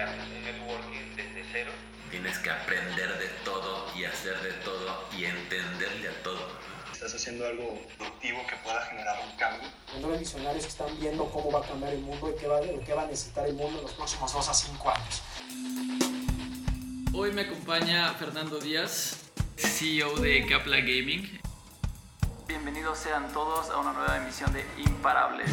se hace un networking desde cero. Tienes que aprender de todo y hacer de todo y entenderle a todo. Estás haciendo algo productivo que pueda generar un cambio. Los visionarios que están viendo cómo va a cambiar el mundo y qué va, qué va a necesitar el mundo en los próximos 2 a 5 años. Hoy me acompaña Fernando Díaz, CEO de Capla Gaming. Bienvenidos sean todos a una nueva emisión de Imparables.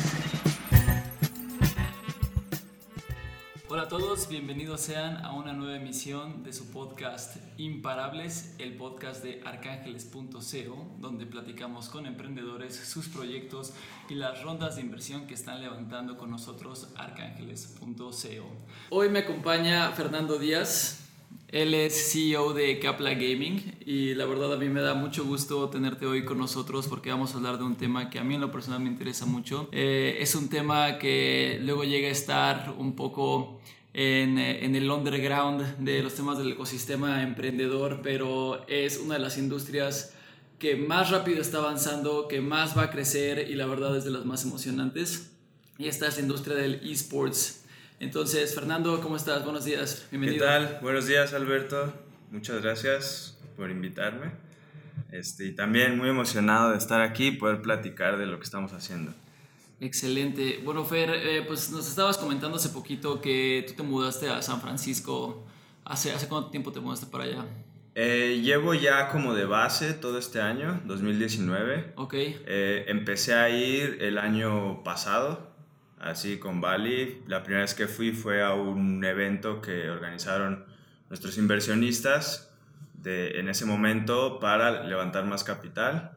Hola a todos, bienvenidos sean a una nueva emisión de su podcast Imparables, el podcast de arcángeles.co, donde platicamos con emprendedores, sus proyectos y las rondas de inversión que están levantando con nosotros arcángeles.co. Hoy me acompaña Fernando Díaz, él es CEO de Capla Gaming y la verdad a mí me da mucho gusto tenerte hoy con nosotros porque vamos a hablar de un tema que a mí en lo personal me interesa mucho. Eh, es un tema que luego llega a estar un poco en, eh, en, el underground de los temas del ecosistema emprendedor, pero es una de las industrias que más rápido está avanzando, que más va a crecer y la verdad es de las más emocionantes. Y esta es la industria del esports. Entonces, Fernando, ¿cómo estás? Buenos días, bienvenido. ¿Qué tal? Buenos días, Alberto. Muchas gracias por invitarme. Este, y también muy emocionado de estar aquí y poder platicar de lo que estamos haciendo. Excelente. Bueno, Fer, eh, pues nos estabas comentando hace poquito que tú te mudaste a San Francisco. ¿Hace, hace cuánto tiempo te mudaste para allá? Eh, llevo ya como de base todo este año, 2019. Ok. Eh, empecé a ir el año pasado, así con Bali. La primera vez que fui fue a un evento que organizaron nuestros inversionistas de, en ese momento para levantar más capital.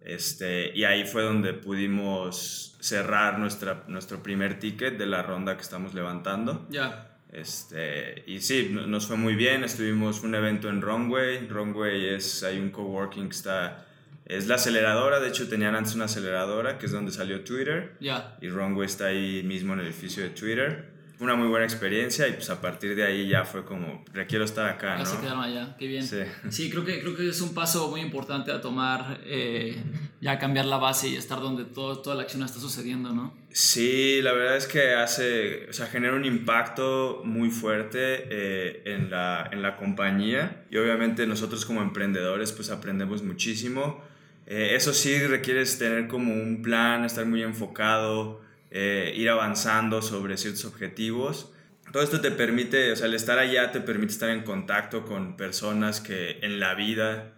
Este, y ahí fue donde pudimos cerrar nuestra, nuestro primer ticket de la ronda que estamos levantando. Ya. Este, y sí, nos fue muy bien. Estuvimos un evento en Runway. Runway es, hay un coworking que está es la aceleradora, de hecho tenían antes una aceleradora, que es donde salió Twitter. Ya. Y Runway está ahí mismo en el edificio de Twitter. Fue una muy buena experiencia y pues a partir de ahí ya fue como, requiero estar acá, ¿no? Así quedaron allá, qué bien. Sí. sí, creo, que, creo que es un paso muy importante a tomar, eh, ya cambiar la base y estar donde todo, toda la acción está sucediendo, ¿no? Sí, la verdad es que hace, o sea, genera un impacto muy fuerte eh, en, la, en la compañía y obviamente nosotros como emprendedores pues aprendemos muchísimo eh, eso sí requieres tener como un plan, estar muy enfocado, eh, ir avanzando sobre ciertos objetivos. Todo esto te permite, o sea, el estar allá te permite estar en contacto con personas que en la vida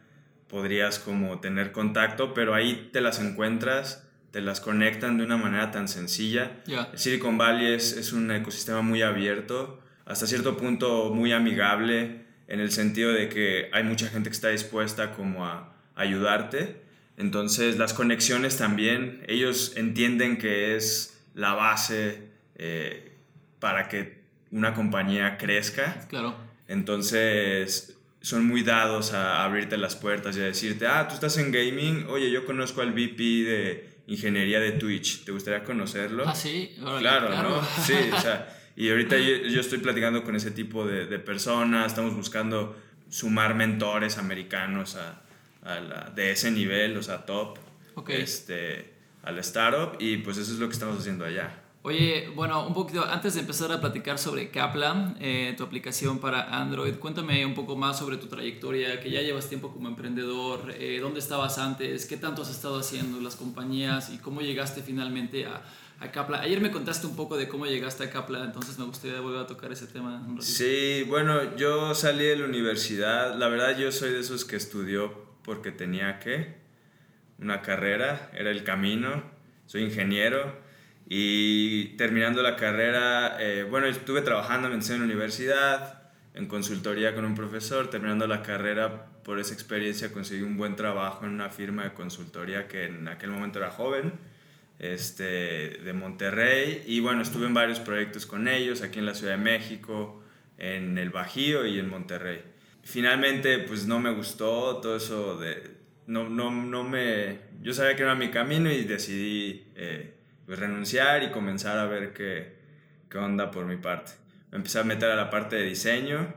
podrías como tener contacto, pero ahí te las encuentras, te las conectan de una manera tan sencilla. Silicon Valley es, es un ecosistema muy abierto, hasta cierto punto muy amigable, en el sentido de que hay mucha gente que está dispuesta como a ayudarte entonces las conexiones también, ellos entienden que es la base eh, para que una compañía crezca. Claro. Entonces son muy dados a abrirte las puertas y a decirte, ah, tú estás en gaming, oye, yo conozco al VP de ingeniería de Twitch, ¿te gustaría conocerlo? Ah, sí, claro, ¿no? Sí, o sea, y ahorita yo, estoy platicando con ese tipo de, de personas, estamos buscando sumar mentores americanos a, de ese nivel, o sea, top, este, al startup y pues eso es lo que estamos haciendo allá. Oye, bueno, un poquito antes de empezar a platicar sobre Kaplan, eh, tu aplicación para Android, cuéntame un poco más sobre tu trayectoria, que ya llevas tiempo como emprendedor, eh, dónde estabas antes, qué tanto has estado haciendo las compañías y cómo llegaste finalmente a, a Kaplan. Ayer me contaste un poco de cómo llegaste a Kaplan, entonces me gustaría volver a tocar ese tema. sí, bueno, yo salí de la universidad, la verdad yo soy de esos que estudió porque tenía que, una carrera, era el camino, soy ingeniero y terminando la carrera, eh, bueno, estuve trabajando en la universidad, en consultoría con un profesor, terminando la carrera por esa experiencia conseguí un buen trabajo en una firma de consultoría que en aquel momento era joven, este, de Monterrey, y bueno, estuve en varios proyectos con ellos, aquí en la Ciudad de México, en el Bajío y en Monterrey finalmente pues no me gustó todo eso de... No, no, no me... Yo sabía que era mi camino y decidí eh, pues, renunciar y comenzar a ver qué, qué onda por mi parte. Me empecé a meter a la parte de diseño,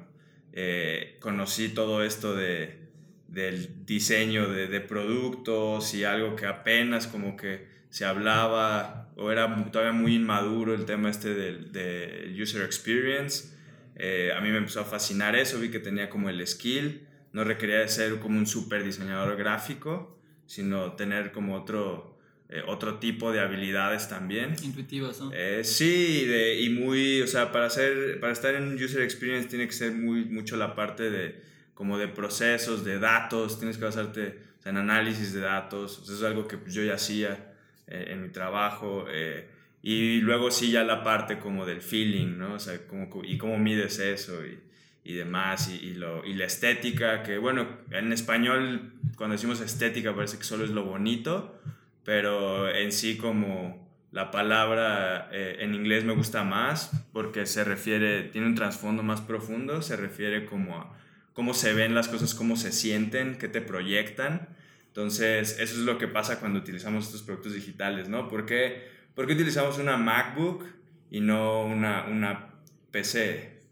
eh, conocí todo esto de, del diseño de, de, productos y algo que apenas como que se hablaba o era todavía muy inmaduro el tema este del de user experience Eh, a mí me empezó a fascinar eso, vi que tenía como el skill, no requería de ser como un super diseñador gráfico, sino tener como otro, eh, otro tipo de habilidades también. Intuitivas, ¿no? Eh, sí, y, de, y muy, o sea, para, hacer, para estar en un user experience tiene que ser muy, mucho la parte de, como de procesos, de datos, tienes que basarte o sea, en análisis de datos, o sea, eso es algo que yo ya hacía eh, en mi trabajo, eh, y luego sí ya la parte como del feeling, ¿no? O sea, cómo, y cómo mides eso y, y demás, y, y, lo, y la estética, que bueno, en español cuando decimos estética parece que solo es lo bonito, pero en sí como la palabra eh, en inglés me gusta más porque se refiere, tiene un trasfondo más profundo, se refiere como a cómo se ven las cosas, cómo se sienten, qué te proyectan. Entonces, eso es lo que pasa cuando utilizamos estos productos digitales, ¿no? ¿Por qué, ¿Por qué utilizamos una MacBook y no una, una PC?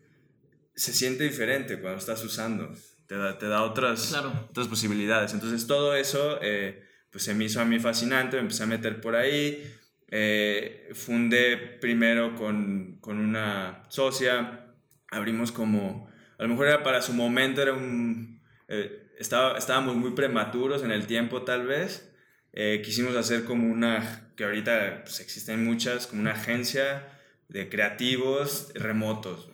Se siente diferente cuando estás usando, te da, te da otras, Claro. otras posibilidades. Entonces, todo eso eh, pues se me hizo a mí fascinante, me empecé a meter por ahí. Eh, fundé primero con, con una socia, abrimos como, a lo mejor era para su momento, era un, eh, estaba, estábamos muy prematuros en el tiempo tal vez. Eh, quisimos hacer como una, que ahorita pues, existen muchas, como una agencia de creativos remotos.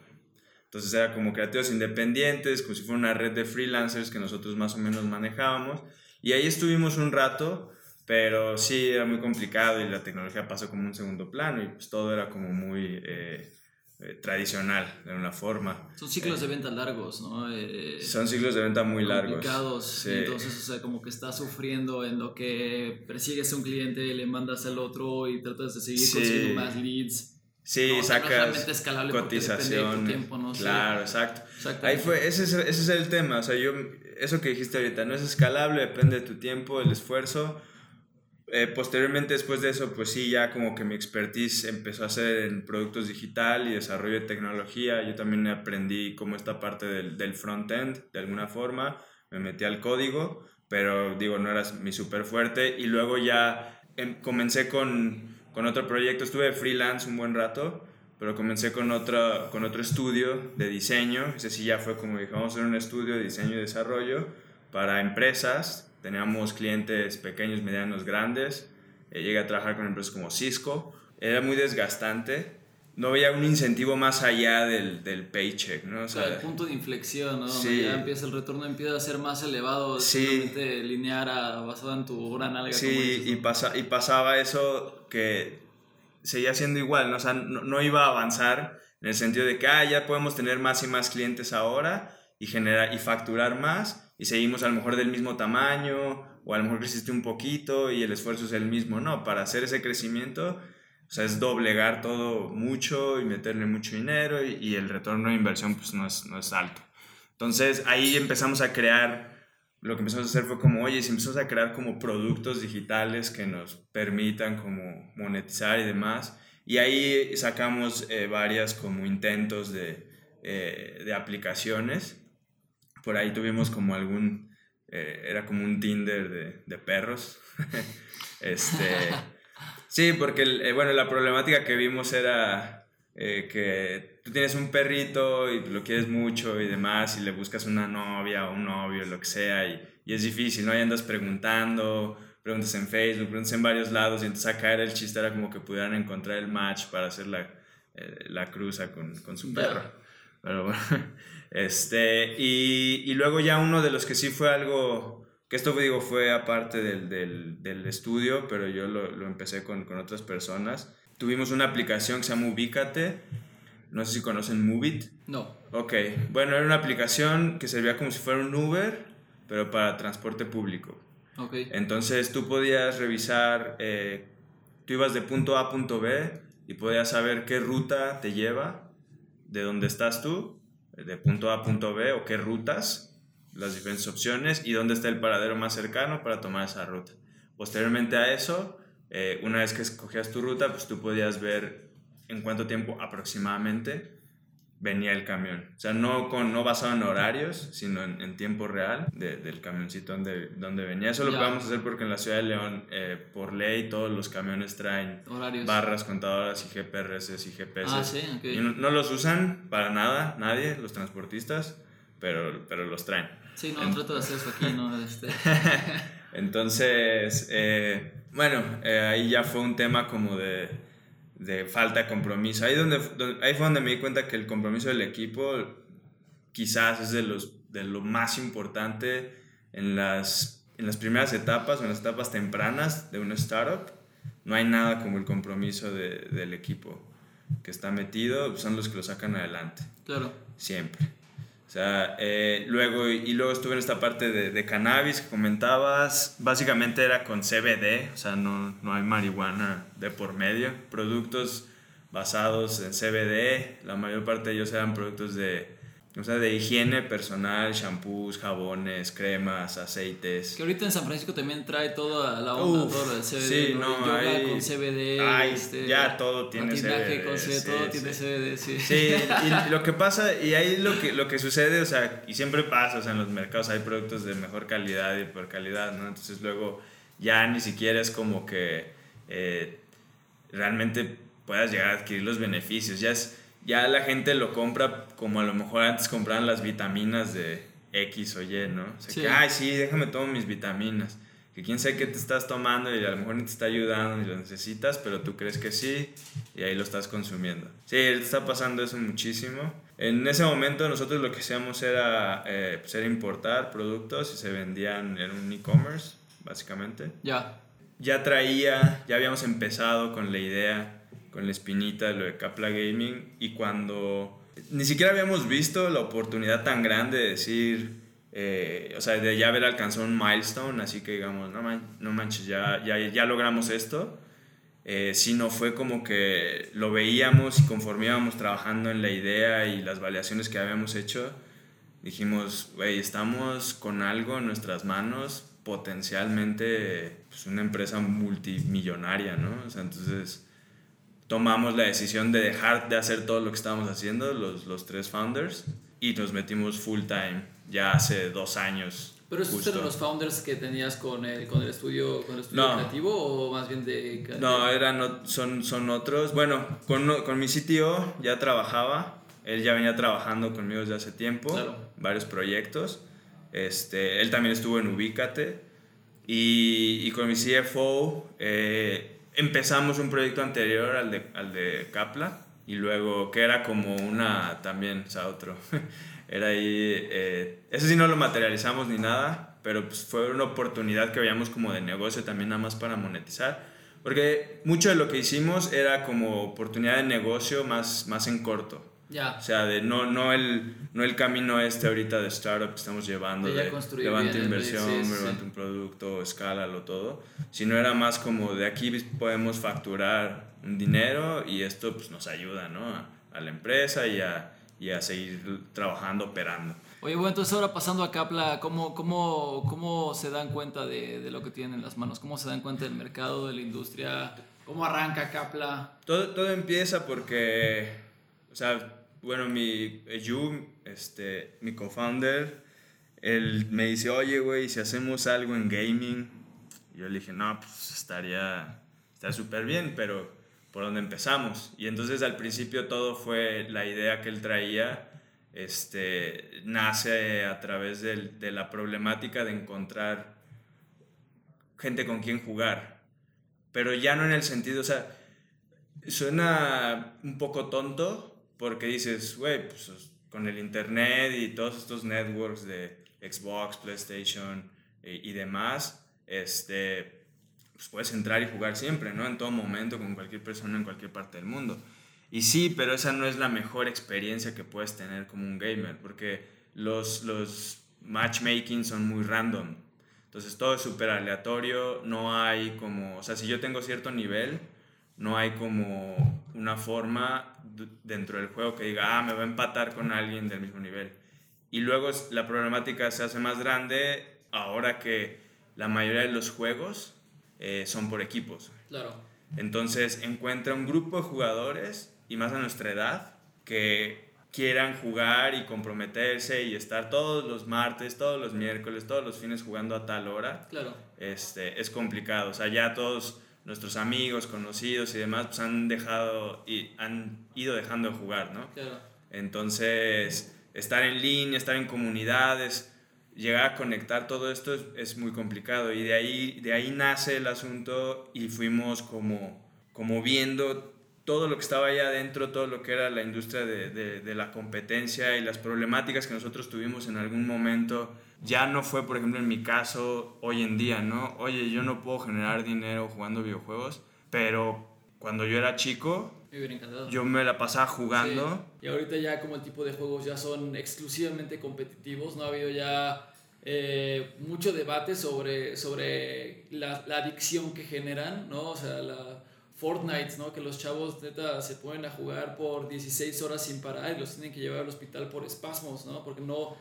Entonces era como creativos independientes, como si fuera una red de freelancers que nosotros más o menos manejábamos. Y ahí estuvimos un rato, pero sí era muy complicado y la tecnología pasó como un segundo plano y pues todo era como muy eh, eh, tradicional de una forma. Son ciclos de venta largos, ¿no? Eh, Son ciclos de venta muy largos. complicados. Sí. Entonces, o sea, como que estás sufriendo en lo que persigues a un cliente, le mandas al otro y tratas de seguir Sí. consiguiendo más leads. Sí, No, no sacas porque depende de cotización. tiempo, ¿no? Sí. Claro, exacto. Exacto. Ahí fue, ese es, ese es el tema, o sea, yo, eso que dijiste ahorita, no es escalable, depende de tu tiempo, el esfuerzo. Eh, posteriormente, después de eso, pues sí, ya como que mi expertise empezó a ser en productos digital y desarrollo de tecnología. Yo también aprendí como esta parte del, del front-end, de alguna forma, me metí al código, pero digo, no era mi súper fuerte. Y luego ya em- comencé con, con otro proyecto, estuve freelance un buen rato, pero comencé con, otra, con otro estudio de diseño. Ese sí ya fue como dije, vamos un estudio de diseño y desarrollo para empresas. Teníamos clientes pequeños, medianos, grandes. Eh, llegué a trabajar con empresas como Cisco. Era muy desgastante. No veía un incentivo más allá del, del paycheck, ¿no? O sea, sea, el punto de inflexión, ¿no? Sí. ya empieza el retorno, empieza a ser más elevado, Sí. lineal, a- basado en tu gran alga. Sí, dices, y, ¿no? pasa, y pasaba eso que seguía siendo igual, ¿no? O sea, no, no iba a avanzar en el sentido de que, ah, ya podemos tener más y más clientes ahora y, generar, y facturar más y seguimos a lo mejor del mismo tamaño o a lo mejor creciste un poquito y el esfuerzo es el mismo. No, para hacer ese crecimiento, o sea, es doblegar todo mucho y meterle mucho dinero y, y el retorno de inversión pues no es, no es alto. Entonces ahí empezamos a crear lo que empezamos a hacer fue como, oye, si empezamos a crear como productos digitales que nos permitan como monetizar y demás. Y ahí sacamos eh, varias como intentos de, eh, de aplicaciones. Por ahí tuvimos como algún, eh, era como un Tinder de, de perros. este, sí, porque, el- eh, bueno, la problemática que vimos era eh, que tú tienes un perrito y lo quieres mucho y demás y le buscas una novia o un novio, lo que sea, y, y es difícil, ¿no? Y andas preguntando, preguntas en Facebook, preguntas en varios lados y entonces acá era el chiste, era como que pudieran encontrar el match para hacer la, eh, la cruza con, con su perro. Pero bueno, este, y, y luego ya uno de los que sí fue algo, que esto digo fue aparte del, del, del estudio, pero yo lo, lo empecé con, con otras personas. Tuvimos una aplicación que se llama Ubícate, no sé si conocen Movit. No. Ok, bueno, era una aplicación que servía como si fuera un Uber, pero para transporte público. Ok. Entonces tú podías revisar, eh, tú ibas de punto A a punto B y podías saber qué ruta te lleva, de dónde estás tú, de punto A a punto B, o qué rutas, las diferentes opciones y dónde está el paradero más cercano para tomar esa ruta. Posteriormente a eso, eh, una vez que escogías tu ruta, pues tú podías ver en cuánto tiempo aproximadamente venía el camión. O sea, no, con, no basado en horarios, sino en, en tiempo real de- del camioncito donde, donde venía. Eso lo Ya. podemos hacer porque en la ciudad de León, eh, por ley, todos los camiones traen Horarios. barras, contadoras y GPRS y GPS. Ah, sí, ok. Y no, no los usan para nada, nadie, los transportistas, pero, pero los traen. Sí, no, trato de hacer eso aquí, ¿no? Este, Entonces, eh, bueno, eh, ahí ya fue un tema como de, de falta de compromiso. Ahí, donde, donde- ahí fue donde me di cuenta que el compromiso del equipo quizás es de, los, de lo más importante en las, en las primeras etapas o en las etapas tempranas de una startup. No hay nada como el compromiso de- del equipo que está metido, son los que lo sacan adelante claro. siempre. O sea, eh, luego, y luego estuve en esta parte de, cannabis que comentabas. Básicamente era con CBD, o sea, no, no hay marihuana de por medio. Productos basados en CBD, la mayor parte de ellos eran productos de, o sea, de higiene personal, shampoos, jabones, cremas, aceites. Que ahorita en San Francisco también trae toda la onda, Uf, todo lo del CBD, sí, ¿no? yoga hay- con CBD, ay, este, ya todo tiene CBD, con CBD, sí, todo sí. tiene CBD, sí. Sí, y lo que pasa, y ahí lo que, lo que sucede, o sea, y siempre pasa, o sea, en los mercados hay productos de mejor calidad y de peor calidad, ¿no? Entonces luego ya ni siquiera es como que eh, realmente puedas llegar a adquirir los beneficios, ya es, ya la gente lo compra como a lo mejor antes compraban las vitaminas de X o Y, ¿no? O sea, Sí. que, ay, sí, déjame tomar mis vitaminas. Que quién sabe qué te estás tomando y a lo mejor ni te está ayudando ni lo necesitas, pero tú crees que sí y ahí lo estás consumiendo. Sí, está pasando eso muchísimo. En ese momento nosotros lo que hacíamos era, eh, pues, era importar productos y se vendían en un e-commerce, básicamente. Ya, Ya traía, ya habíamos empezado con la idea, con la espinita lo de Capla Gaming y cuando ni siquiera habíamos visto la oportunidad tan grande de decir, eh, o sea, de ya haber alcanzado un milestone, así que digamos, no, man- no manches, ya, ya, ya logramos esto, eh, sino fue como que lo veíamos y conforme íbamos trabajando en la idea y las validaciones que habíamos hecho, dijimos, güey, estamos con algo en nuestras manos, potencialmente pues, una empresa multimillonaria, ¿no? O sea, entonces tomamos la decisión de dejar de hacer todo lo que estábamos haciendo, los, los tres founders, y nos metimos full time ya hace dos años. pero esos justo. eran los founders que tenías con el, con el estudio, con el estudio No. creativo o más bien de... No, eran, son, son otros. Bueno, con, con mi CTO ya trabajaba. Él ya venía trabajando conmigo desde hace tiempo. Claro. Varios proyectos. Este, él también estuvo en Ubícate. Y, y con mi CFO eh, empezamos un proyecto anterior al de, al de Capla. Y luego, que era como una también, o sea, otro. era ahí. Eh, eso sí no lo materializamos ni nada. Pero pues fue una oportunidad que veíamos como de negocio también, nada más para monetizar. Porque mucho de lo que hicimos era como oportunidad de negocio más, más en corto. Ya, O sea, de no, no, el, no el camino este ahorita de startup que estamos llevando, De de levanta inversión, sí, sí, levanta un producto, escálalo todo, sino era más como de aquí podemos facturar un dinero y esto pues, nos ayuda ¿no? a, a la empresa y a, y a seguir trabajando, operando. Oye, bueno, entonces ahora pasando a Capla, ¿cómo, cómo, cómo se dan cuenta de, de lo que tienen en las manos? ¿Cómo se dan cuenta del mercado, de la industria? ¿Cómo arranca Capla? Todo, todo empieza porque, o sea, bueno, mi eh, Yu, este, mi co-founder, él me dice, oye, güey, si hacemos algo en gaming, yo le dije, no, pues estaría súper bien, pero ¿por dónde empezamos? Y entonces al principio todo fue la idea que él traía, este, nace a través del- de la problemática de encontrar gente con quien jugar, pero ya no en el sentido, o sea, suena un poco tonto porque dices, güey, pues con el internet y todos estos networks de Xbox, PlayStation eh, y demás, este, pues puedes entrar y jugar siempre, ¿no? En todo momento, con cualquier persona en cualquier parte del mundo. Y sí, pero esa no es la mejor experiencia que puedes tener como un gamer, porque los, los matchmaking son muy random. Entonces todo es súper aleatorio, no hay como, o sea, si yo tengo cierto nivel, no hay como una forma dentro del juego que diga, ah, me va a empatar con alguien del mismo nivel. Y luego la problemática se hace más grande ahora que la mayoría de los juegos eh, son por equipos. Claro. Entonces encuentra un grupo de jugadores, y más a nuestra edad, que quieran jugar y comprometerse y estar todos los martes, todos los miércoles, todos los fines jugando a tal hora, Claro. este, es complicado. O sea, ya todos nuestros amigos, conocidos y demás, pues han dejado y han ido dejando de jugar, ¿no? Claro. Entonces, estar en línea, estar en comunidades, llegar a conectar todo esto es, es muy complicado y de ahí, de ahí nace el asunto y fuimos como, como viendo todo lo que estaba allá adentro, todo lo que era la industria de, de, de la competencia y las problemáticas que nosotros tuvimos en algún momento. Ya no fue, por ejemplo, en mi caso, hoy en día, ¿no? Oye, yo no puedo generar dinero jugando videojuegos, pero cuando yo era chico, Me yo me la pasaba jugando. Sí. Y ahorita ya como el tipo de juegos ya son exclusivamente competitivos, no ha habido ya eh, mucho debate sobre, sobre la, la adicción que generan, ¿no? O sea, la Fortnite, ¿no? Que los chavos neta se ponen a jugar por 16 horas sin parar y los tienen que llevar al hospital por espasmos, ¿no? Porque no...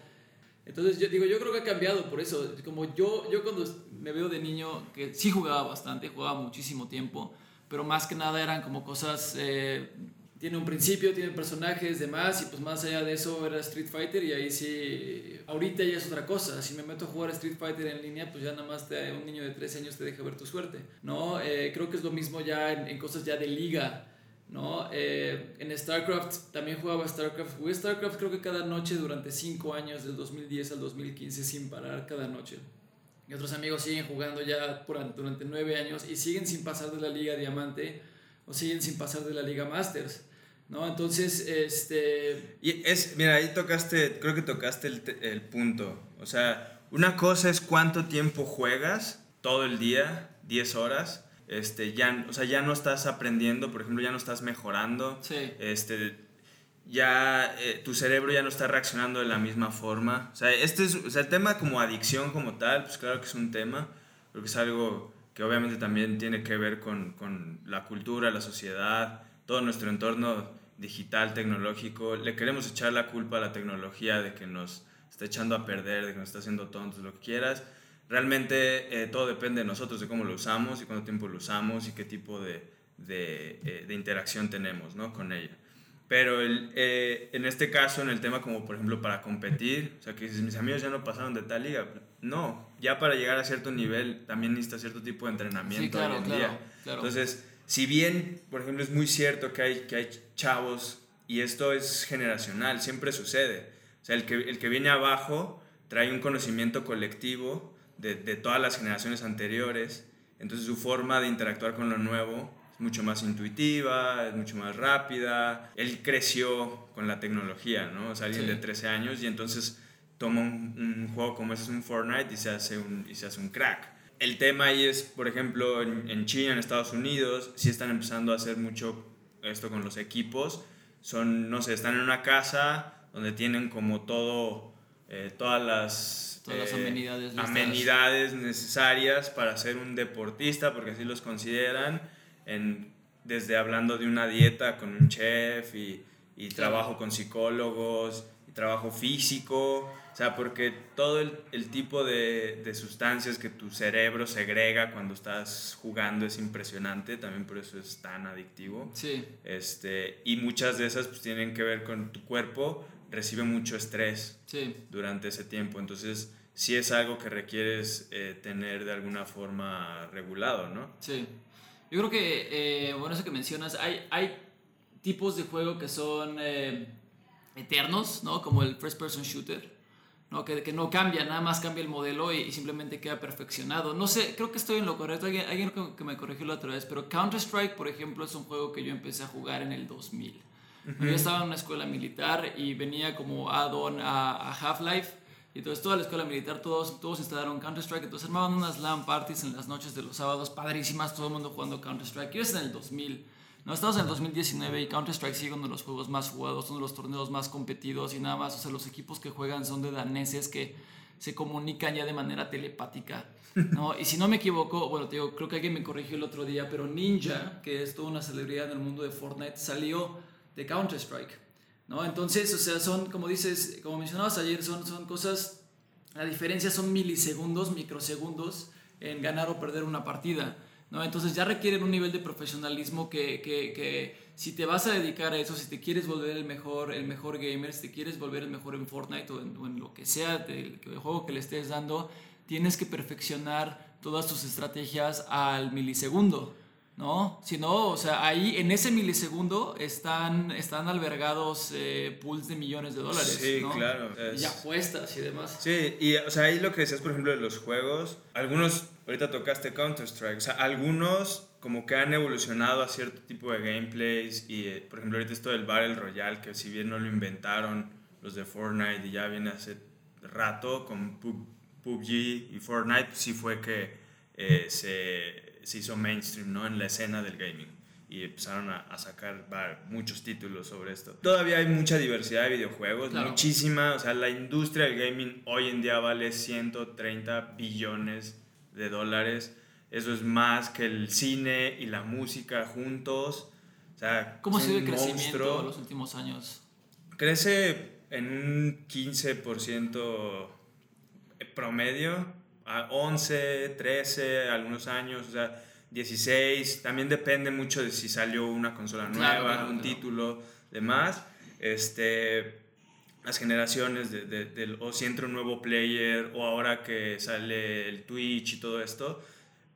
Entonces yo digo, yo creo que ha cambiado por eso. Como yo, yo cuando me veo de niño, que sí jugaba bastante, jugaba muchísimo tiempo, pero más que nada eran como cosas, eh, tiene un principio, tiene personajes, demás, y pues más allá de eso era Street Fighter y ahí sí, ahorita ya es otra cosa, si me meto a jugar Street Fighter en línea, pues ya nada más te, un niño de 13 años te deja ver tu suerte, ¿no? Eh, creo que es lo mismo ya en, en cosas ya de liga, ¿no? Eh, en StarCraft también jugaba StarCraft, jugué StarCraft creo que cada noche durante 5 años, del 2010 al 2015 sin parar cada noche. Y otros amigos siguen jugando ya durante nueve años y siguen sin pasar de la Liga Diamante o siguen sin pasar de la Liga Masters. ¿no? Entonces, este, Y es, mira, ahí tocaste, creo que tocaste el, el punto. O sea, una cosa es cuánto tiempo juegas todo el día, 10 horas. Este, ya, o sea, ya no estás aprendiendo, por ejemplo, ya no estás mejorando. sí, Este, ya eh, tu cerebro ya no está reaccionando de la misma forma. O sea, este es, o sea, el tema como adicción como tal, pues claro que es un tema, creo que es algo que obviamente también tiene que ver con, con la cultura, la sociedad, todo nuestro entorno digital, tecnológico. Le queremos echar la culpa a la tecnología de que nos está echando a perder, de que nos está haciendo tontos, lo que quieras. Realmente eh, todo depende de nosotros, de cómo lo usamos y cuánto tiempo lo usamos y qué tipo de, de, eh, de interacción tenemos ¿no? con ella. Pero el, eh, en este caso, en el tema como por ejemplo para competir, o sea, que dices, mis amigos ya no pasaron de tal liga. No, ya para llegar a cierto nivel también necesitas cierto tipo de entrenamiento Sí, claro, hoy en claro, día. claro. Entonces, si bien, por ejemplo, es muy cierto que hay, que hay chavos, y esto es generacional, siempre sucede. O sea, el que, el que viene abajo trae un conocimiento colectivo de, de todas las generaciones anteriores, entonces su forma de interactuar con lo nuevo es mucho más intuitiva, es mucho más rápida. Él creció con la tecnología, ¿no? O sea, alguien Sí. de 13 años y entonces toma un, un juego como ese es un Fortnite y se hace un, y se hace un crack. El tema ahí es, por ejemplo, en, en China, en Estados Unidos, sí están empezando a hacer mucho esto con los equipos. Son, no sé, están en una casa donde tienen como todo, eh, todas las... Todas las eh, amenidades amenidades necesarias para ser un deportista, porque así los consideran, en, desde hablando de una dieta con un chef y, y trabajo con psicólogos, y trabajo físico, o sea, porque todo el, el tipo de, de sustancias que tu cerebro segrega cuando estás jugando es impresionante, también por eso es tan adictivo. sí, Este, y muchas de esas pues, tienen que ver con tu cuerpo, recibe mucho estrés sí, durante ese tiempo. Entonces, sí es algo que requieres eh, tener de alguna forma regulado, ¿no? sí. Yo creo que, eh, bueno, eso que mencionas, hay, hay tipos de juego que son eh, eternos, ¿no? Como el first person shooter, ¿no? Que, que no cambia, nada más cambia el modelo y, y simplemente queda perfeccionado. No sé, creo que estoy en lo correcto, alguien, alguien que- que me corrigió la otra vez, pero Counter-Strike, por ejemplo, es un juego que yo empecé a jugar en el 2000. Yo estaba en una escuela militar y venía como add-on a, a Half-Life. Y entonces toda la escuela militar, todos, todos instalaron Counter-Strike. Entonces armaban unas LAN parties en las noches de los sábados, padrísimas, todo el mundo jugando Counter-Strike. Y es en el 2000. No, estamos en el 2019 y Counter-Strike sigue uno de los juegos más jugados, uno de los torneos más competidos y nada más. O sea, los equipos que juegan son de daneses que se comunican ya de manera telepática. ¿no? Y si no me equivoco, bueno, te digo, creo que alguien me corrigió el otro día, pero Ninja, que es toda una celebridad en el mundo de Fortnite, salió de Counter-Strike. ¿no? Entonces, o sea, son, como dices, como mencionabas ayer, son, son cosas, la diferencia son milisegundos, microsegundos en ganar o perder una partida. ¿no? Entonces ya requieren un nivel de profesionalismo que, que, que, si te vas a dedicar a eso, si te quieres volver el mejor, el mejor gamer, si te quieres volver el mejor en Fortnite o en, lo que sea del, juego que le estés dando, tienes que perfeccionar todas tus estrategias al milisegundo. ¿No? Si no, o sea, ahí en ese milisegundo están, están albergados eh, pools de millones de dólares. Sí, claro. Y apuestas y demás. Sí, y o sea, ahí lo que decías, por ejemplo, de los juegos, algunos, ahorita tocaste Counter-Strike, o sea, algunos como que han evolucionado a cierto tipo de gameplays y, eh, por ejemplo, ahorita esto del Battle Royale, que si bien no lo inventaron los de Fortnite y ya viene hace rato con PUBG y Fortnite, sí fue que eh, se se hizo mainstream ¿no? en la escena del gaming y empezaron a, sacar muchos títulos sobre esto. Todavía hay mucha diversidad de videojuegos, muchísima, o sea, la industria del gaming hoy en día vale 130 billones de dólares. Eso es más que el cine y la música juntos. O sea, ¿Cómo ha sido el crecimiento en los últimos años? Crece en un 15% promedio a 11, 13, algunos años, o sea, 16. También depende mucho de si salió una consola nueva, un título, demás. Este, las generaciones de, de, o si entra un nuevo player o ahora que sale el Twitch y todo esto.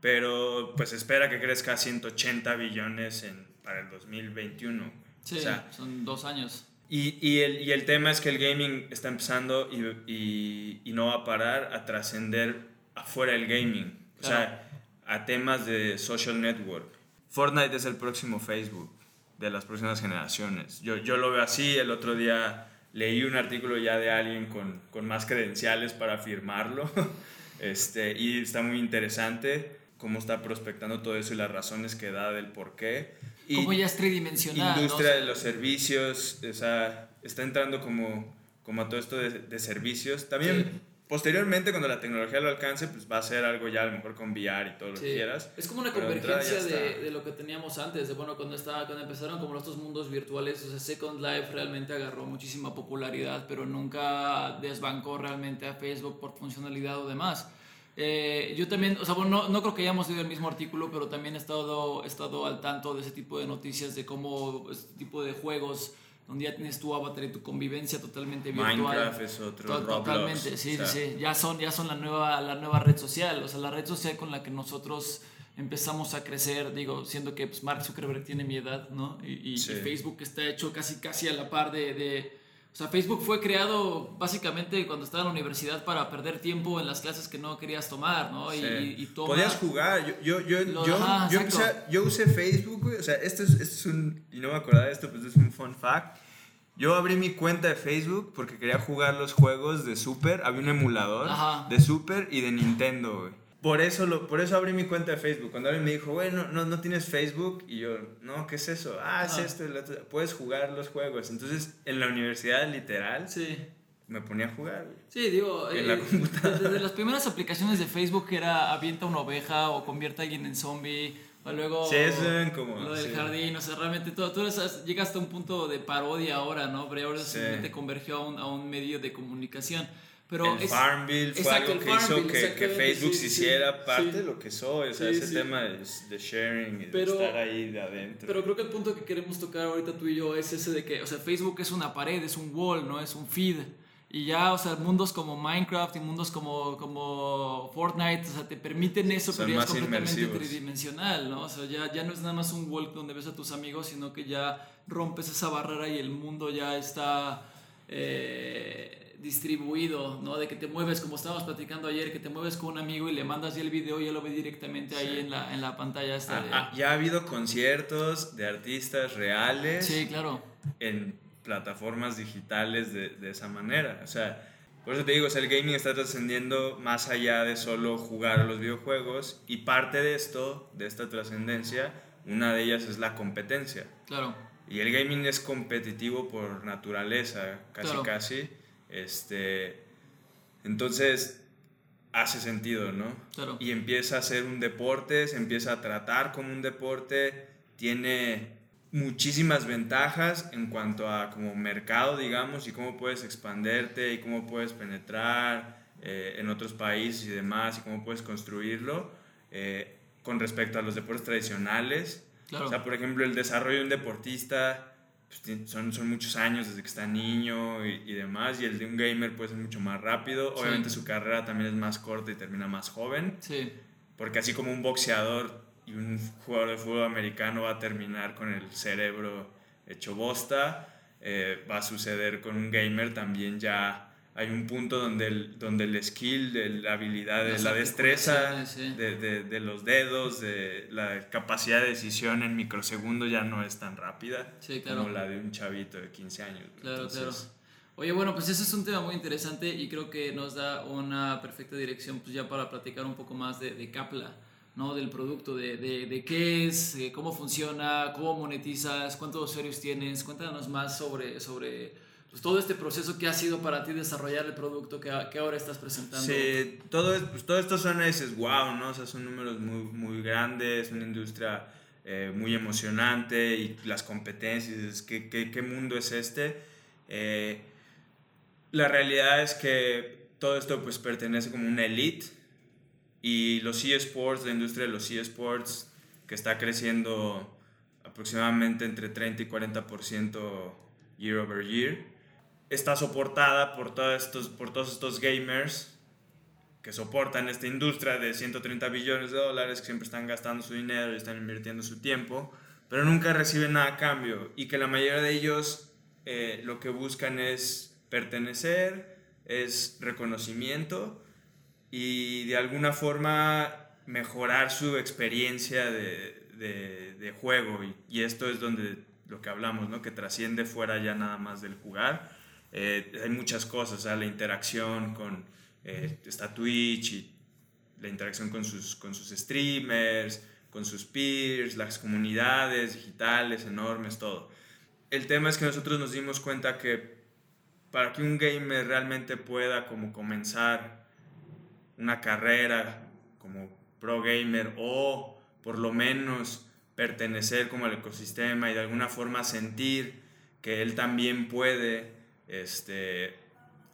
Pero pues espera que crezca a 180 billones en, para el 2021. Sí, o sea, son dos años. Y, y, el, y, el, tema es que el gaming está empezando y, y no va a parar a trascender afuera del gaming, o sea, a temas de social network. Fortnite es el próximo Facebook de las próximas generaciones. Yo, yo lo veo así, el otro día leí un artículo ya de alguien con, con más credenciales para firmarlo, este, y está muy interesante cómo está prospectando todo eso y las razones que da del por qué. Y como ya es tridimensional. Industria de los servicios, o sea, está entrando como, como a todo esto de, de servicios. También Posteriormente, cuando la tecnología lo alcance, pues va a ser algo ya a lo mejor con VR y todo lo que quieras. Es como una convergencia de, de, lo que teníamos antes, de bueno, cuando, estaba, cuando empezaron como estos mundos virtuales, o sea, Second Life realmente agarró muchísima popularidad, pero nunca desbancó realmente a Facebook por funcionalidad o demás. Eh, yo también, o sea, bueno, no, no, creo que hayamos leído el mismo artículo, pero también he estado, he estado al tanto de ese tipo de noticias, de cómo este tipo de juegos donde ya tienes tu avatar y tu convivencia totalmente virtual. Minecraft es otro. totalmente, sí, sí, ya son, ya son la, nueva, la nueva red social, o sea, la red social con la que nosotros empezamos a crecer, digo, siendo que pues, Mark Zuckerberg tiene mi edad, ¿no? Y, y, Facebook está hecho casi, casi a la par de, de o sea, Facebook fue creado básicamente cuando estaba en la universidad para perder tiempo en las clases que no querías tomar, ¿no? Y, y Podías jugar. Yo, yo, yo, yo, yo, usé Facebook, O sea, esto es, esto es un. Y no me acordaba de esto, pues es un fun fact. Yo abrí mi cuenta de Facebook porque quería jugar los juegos de Super. Había un emulador de Super y de Nintendo, güey. Por eso, lo, por eso abrí mi cuenta de Facebook. Cuando alguien me dijo, güey, no, no, tienes Facebook. Y yo, no, ¿qué es eso? Ah, es esto. Puedes jugar los juegos. Entonces, en la universidad, literal, sí. me ponía a jugar. Sí, digo, en la eh, computadora. Desde las primeras aplicaciones de Facebook era avienta una oveja o convierte a alguien en zombie. O luego sí, eso como, lo del jardín, o sea, realmente todo, tú llegas hasta un punto de parodia ahora, ¿no? Pero ahora simplemente convergió a un, a un medio de comunicación. Pero el Farmville fue algo que hizo que, que, Facebook se hiciera parte de lo que soy, o sea, ese tema de, de sharing y de estar ahí de adentro. Pero creo que el punto que queremos tocar ahorita tú y yo es ese de que, o sea, Facebook es una pared, es un wall, no es un feed. Y ya, o sea, mundos como Minecraft y mundos como, como Fortnite, o sea, te permiten eso, pero ya es completamente tridimensional, ¿no? O sea, ya, ya no es nada más un wall donde ves a tus amigos, sino que ya rompes esa barrera y el mundo ya está... Eh, distribuido, ¿no? De que te mueves, como estábamos platicando ayer, que te mueves con un amigo y le mandas ya el video y él lo ve directamente ahí en la, en la pantalla. Esta ah, ah, ya ha habido conciertos de artistas reales. Sí, claro. En plataformas digitales de, de esa manera. O sea, por eso te digo, o sea, el gaming está trascendiendo más allá de solo jugar a los videojuegos y parte de esto, de esta trascendencia, una de ellas es la competencia. Claro. Y el gaming es competitivo por naturaleza, casi casi. Este, entonces, hace sentido, ¿no? Y empieza a ser un deporte, se empieza a tratar como un deporte, tiene muchísimas ventajas en cuanto a como mercado, digamos, y cómo puedes expanderte y cómo puedes penetrar eh, en otros países y demás, y cómo puedes construirlo. Eh, con respecto a los deportes tradicionales. Claro. O sea, por ejemplo, el desarrollo de un deportista pues, son, son muchos años desde que está niño y, y demás, y el de un gamer puede ser mucho más rápido. Sí. Obviamente su carrera también es más corta y termina más joven, Sí, porque así como un boxeador y un jugador de fútbol americano va a terminar con el cerebro hecho bosta, eh, va a suceder con un gamer también ya hay un punto donde el, donde el skill, de la habilidad, de la destreza sí. de, de- de los dedos, de la capacidad de decisión en microsegundos ya no es tan rápida Sí, claro. como la de un chavito de 15 años. Claro, Entonces, claro. Oye, bueno, pues ese es un tema muy interesante y creo que nos da una perfecta dirección pues ya para platicar un poco más de, de Capla, ¿no? Del producto, de, de, de qué es, eh, cómo funciona, cómo monetizas, cuántos usuarios tienes. Cuéntanos más sobre, sobre pues, todo este proceso que ha sido para ti desarrollar el producto que, ahora estás presentando. Sí, todo, es- pues, todo esto y dices, wow, ¿no? O sea, son números muy, muy grandes, una industria eh, muy emocionante y las competencias, ¿qué, qué, qué mundo es este? Eh, la realidad es que todo esto pues pertenece como una elite y los eSports, la industria de los eSports que está creciendo aproximadamente entre 30 y 40% year over year, está soportada por todos estos, por todos estos gamers que soportan esta industria de 130 billones de dólares, que siempre están gastando su dinero y están invirtiendo su tiempo, pero nunca reciben nada a cambio y que la mayoría de ellos eh, lo que buscan es pertenecer, es reconocimiento y de alguna forma mejorar su experiencia de, de- de juego y, y esto es donde lo que hablamos, ¿no? que trasciende fuera ya nada más del jugar. Eh, hay muchas cosas, o sea, la interacción con, eh, está Twitch y la interacción con sus, con sus streamers, con sus peers, las comunidades digitales enormes, todo. El tema es que nosotros nos dimos cuenta que para que un gamer realmente pueda como comenzar una carrera como pro gamer o por lo menos pertenecer como al ecosistema y de alguna forma sentir que él también puede, este,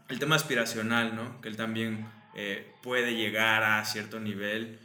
el tema aspiracional, ¿no? Que él también eh, puede llegar a cierto nivel.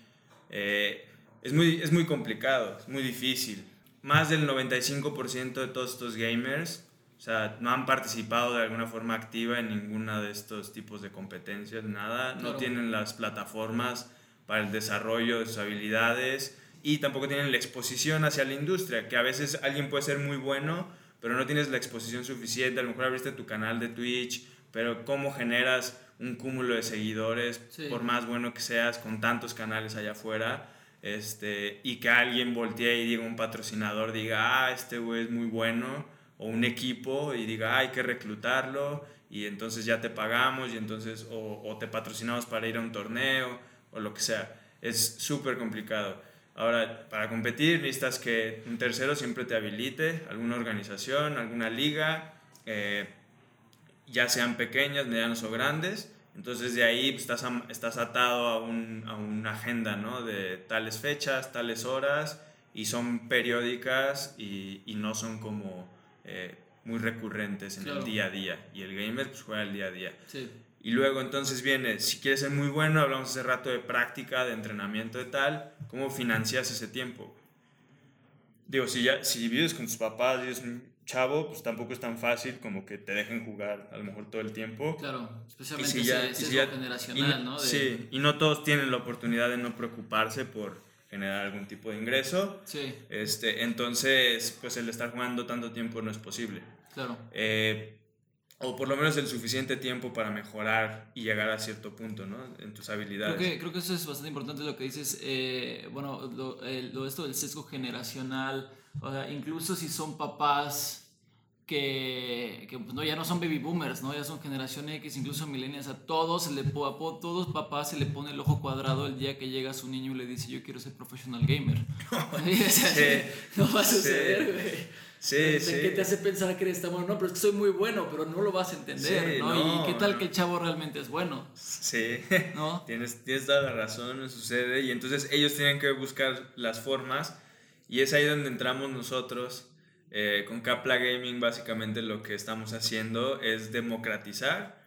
eh, es, muy, es muy complicado, es muy difícil. Más del 95% de todos estos gamers, o sea, no han participado de alguna forma activa en ninguna de estos tipos de competencias, nada. No Claro. tienen las plataformas para el desarrollo de sus habilidades y tampoco tienen la exposición hacia la industria, que a veces alguien puede ser muy bueno, pero no tienes la exposición suficiente, a lo mejor abriste tu canal de Twitch, pero cómo generas un cúmulo de seguidores, Sí. por más bueno que seas, con tantos canales allá afuera, este, y que alguien voltee y diga, un patrocinador diga, ah, este güey es muy bueno, o un equipo y diga, ah, hay que reclutarlo, y entonces ya te pagamos, y entonces, o, o te patrocinamos para ir a un torneo, o lo que sea. Es súper complicado. Ahora, para competir necesitas que un tercero siempre te habilite, alguna organización, alguna liga, eh, ya sean pequeñas, medianas o grandes. Entonces de ahí pues, estás, estás atado a, un- a una agenda ¿no? de tales fechas, tales horas, y son periódicas y, y no son como eh, muy recurrentes en Claro. el día a día. Y el gamer pues, juega el día a día. Sí, Y luego entonces viene, si quieres ser muy bueno, hablamos hace rato de práctica, de entrenamiento de tal, ¿cómo financias ese tiempo? Digo, si, ya, si vives con tus papás y eres un chavo, pues tampoco es tan fácil como que te dejen jugar a lo mejor todo el tiempo. claro. Y Especialmente si ya- ese y si ya- generacional, y ¿no? De- Sí, y no todos tienen la oportunidad de no preocuparse por generar algún tipo de ingreso. Sí, Este, entonces, pues el estar jugando tanto tiempo no es posible. claro. Eh, o por lo menos el suficiente tiempo para mejorar y llegar a cierto punto, ¿no? En tus habilidades. Creo que, creo que eso es bastante importante lo que dices. eh, bueno, lo, el- lo- esto del sesgo generacional, o sea, incluso si son papás que, que, pues, no, ya no son baby boomers, ¿no? ya son generación X, incluso millennials, a todos, le, a todos papás se le pone el ojo cuadrado el día que llega su niño y le dice yo quiero ser professional gamer. O sea, Sí. No va a Sí. suceder, güey. Sí, ¿De sí. ¿Qué te hace pensar que eres tan bueno? No, pero es que soy muy bueno, pero no lo vas a entender, Sí, ¿no? no, ¿Y qué tal no. que el chavo realmente es bueno? Sí, ¿No? tienes, tienes toda la razón, sucede. Y entonces ellos tienen que buscar las formas. Y es ahí donde entramos nosotros. Eh, con Capla Gaming, básicamente lo que estamos haciendo es democratizar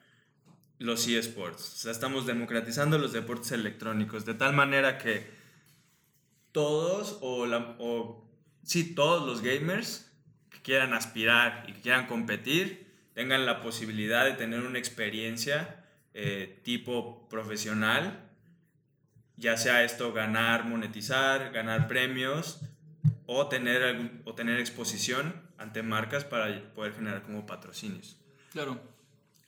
los eSports. O sea, estamos democratizando los deportes electrónicos de tal manera que todos o, la, o sí, todos los gamers quieran aspirar y que quieran competir tengan la posibilidad de tener una experiencia eh, tipo profesional, ya sea esto ganar, monetizar, ganar premios o tener, o tener exposición ante marcas para poder generar como patrocinios. Claro.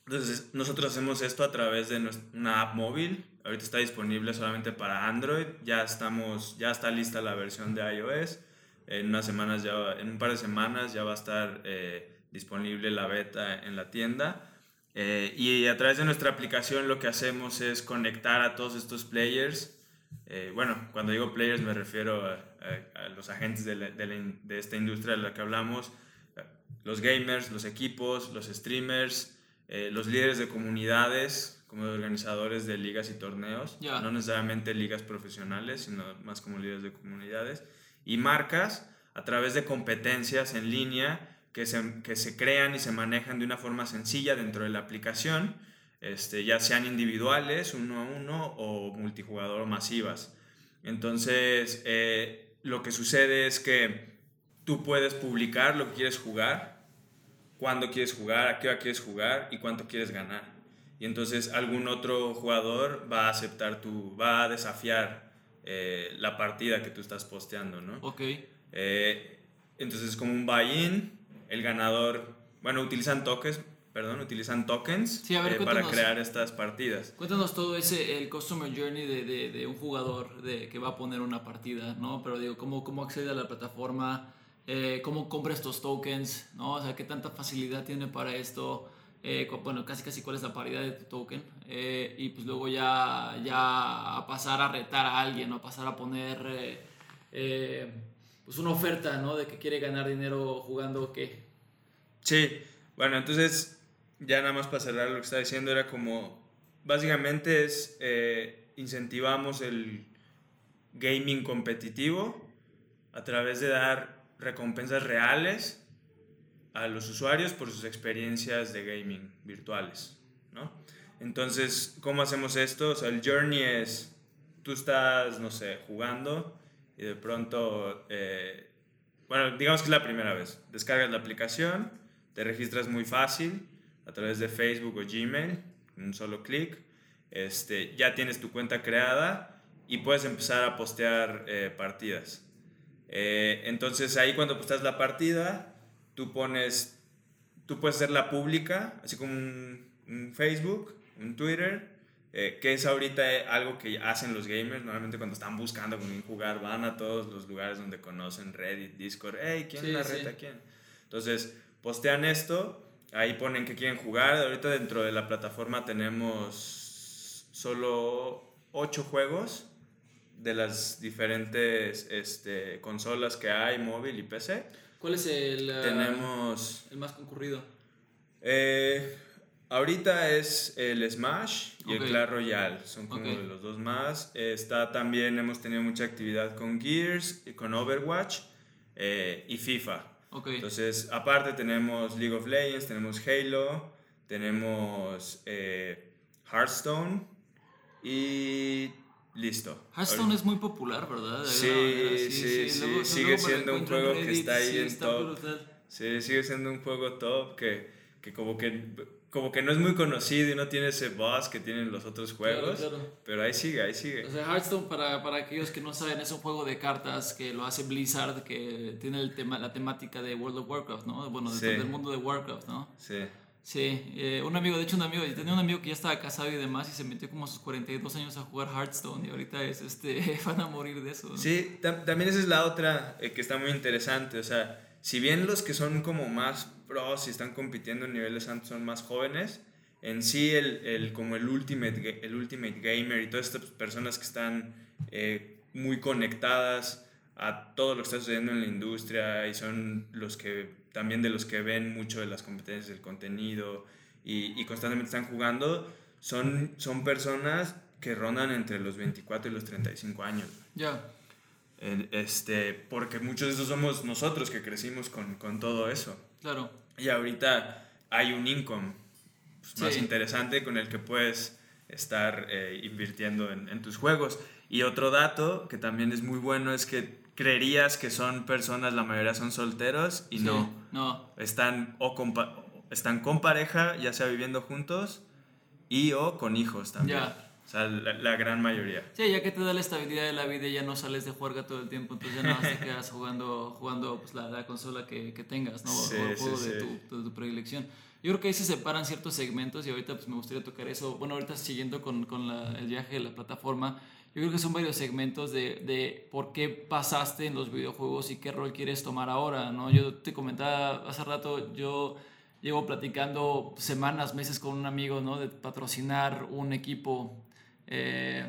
Entonces, nosotros hacemos esto a través de una app móvil. Ahorita está disponible solamente para Android. Ya estamos, ya está lista la versión de iOS. En unas semanas ya, en un par de semanas ya va a estar eh, disponible la beta en la tienda. Eh, y a través de nuestra aplicación lo que hacemos es conectar a todos estos players. Eh, bueno, cuando digo players me refiero a, a- a los agentes de, la- de la de esta industria de la que hablamos, los gamers, los equipos, los streamers, eh, los líderes de comunidades, como de organizadores de ligas y torneos, Ya. no necesariamente ligas profesionales, sino más como líderes de comunidades, y marcas a través de competencias en línea que se, que se crean y se manejan de una forma sencilla dentro de la aplicación, este, ya sean individuales, uno a uno, o multijugador masivas. Entonces, eh, lo que sucede es que tú puedes publicar lo que quieres jugar, cuándo quieres jugar, a qué hora quieres jugar y cuánto quieres ganar. Y entonces algún otro jugador va a aceptar tu, va a desafiar eh, la partida que tú estás posteando, ¿no? Ok. Eh, entonces es como un buy-in, el ganador, bueno, utilizan tokens, perdón, utilizan tokens Sí, a ver, eh, para crear estas partidas. Cuéntanos todo ese, el customer journey de, de, de un jugador de, que va a poner una partida, ¿no? Pero digo, ¿cómo, cómo accede a la plataforma? Eh, ¿Cómo compra estos tokens? ¿No? O sea, ¿qué tanta facilidad tiene para esto? Eh, bueno, casi casi cuál es la paridad de tu token. Eh, y pues luego ya, ya pasar a retar a alguien, ¿no? A pasar a poner eh, eh, pues una oferta, ¿no? De que quiere ganar dinero jugando, ¿qué? Sí, bueno, entonces ya nada más para cerrar lo que estaba diciendo era como, básicamente es, incentivamos el gaming competitivo a través de dar recompensas reales a los usuarios por sus experiencias de gaming virtuales, ¿no? Entonces, ¿cómo hacemos esto? O sea, el journey es, tú estás, no sé, jugando y de pronto, eh, bueno, digamos que es la primera vez, descargas la aplicación, te registras muy fácil a través de Facebook o Gmail, un solo clic, este, ya tienes tu cuenta creada y puedes empezar a postear eh, partidas. Eh, entonces ahí cuando posteas la partida, tú pones, tú puedes hacerla pública, así como un, un Facebook, un Twitter, eh, que es ahorita algo que hacen los gamers, normalmente cuando están buscando con quién jugar, van a todos los lugares donde conocen Reddit, Discord, hey, ¿quién Sí, la sí. reta a quién? Entonces, postean esto, ahí ponen que quieren jugar, ahorita dentro de la plataforma tenemos solo 8 juegos de las diferentes este, consolas que hay, móvil y PC. ¿Cuál es el, ah, Tenemos... el más concurrido? Eh, ahorita es el Smash y el Clash Royale, son como Ok. de los dos más. Está también, hemos tenido mucha actividad con Gears, y con Overwatch eh, y FIFA. Entonces, aparte tenemos League of Legends, tenemos Halo, tenemos eh, Hearthstone y listo. Hearthstone es muy popular, ¿verdad? Sí, manera, sí, sí, luego- sigue luego siendo un juego que está ahí sí, en está top. brutal. Sí, sigue siendo un juego top que, que como que como que no es muy conocido y no tiene ese buzz que tienen los otros juegos, Claro, claro. pero ahí sigue, ahí sigue. O sea, Hearthstone, para, para aquellos que no saben, es un juego de cartas que lo hace Blizzard, que tiene el tema, la temática de World of Warcraft, ¿no? Bueno, de Sí. todo el mundo de Warcraft, ¿no? Sí. Sí, eh, un amigo, de hecho un amigo, yo tenía un amigo que ya estaba casado y demás y se metió como a sus 42 años a jugar Hearthstone y ahorita es, este, van a morir de eso. ¿no? Sí, tam- también esa es la otra eh, que está muy interesante. O sea, si bien los que son como más pros y están compitiendo en niveles altos son más jóvenes, en sí el, el, como el ultimate, el ultimate gamer y todas estas personas que están eh, muy conectadas a todo lo que está sucediendo en la industria y son los que también de los que ven mucho de las competencias del contenido y, y constantemente están jugando, son, son personas que rondan entre los 24 y los 35 años. Ya, Este, porque muchos de esos somos nosotros que crecimos con, con todo eso. claro. Y ahorita hay un income pues, más Sí. interesante con el que puedes estar eh, invirtiendo en, en tus juegos. Y otro dato que también es muy bueno es que creerías que son personas, la mayoría son solteros y Sí, no. No. Están, o con, están con pareja, ya sea viviendo juntos, y o con hijos también. Ya. O sea, la, la gran mayoría. Sí, ya que te da la estabilidad de la vida y ya no sales de juerga todo el tiempo, entonces ya nada más te quedas jugando, jugando pues, la, la consola que, que tengas, ¿no? Sí, o el sí, juego de, sí. tu, de tu predilección. Yo creo que ahí se separan ciertos segmentos y ahorita pues me gustaría tocar eso. Bueno, ahorita siguiendo con, con la- el viaje de la plataforma, yo creo que son varios segmentos de, de por qué pasaste en los videojuegos y qué rol quieres tomar ahora, ¿no? Yo te comentaba hace rato, yo llevo platicando semanas, meses con un amigo, ¿no? De patrocinar un equipo eh,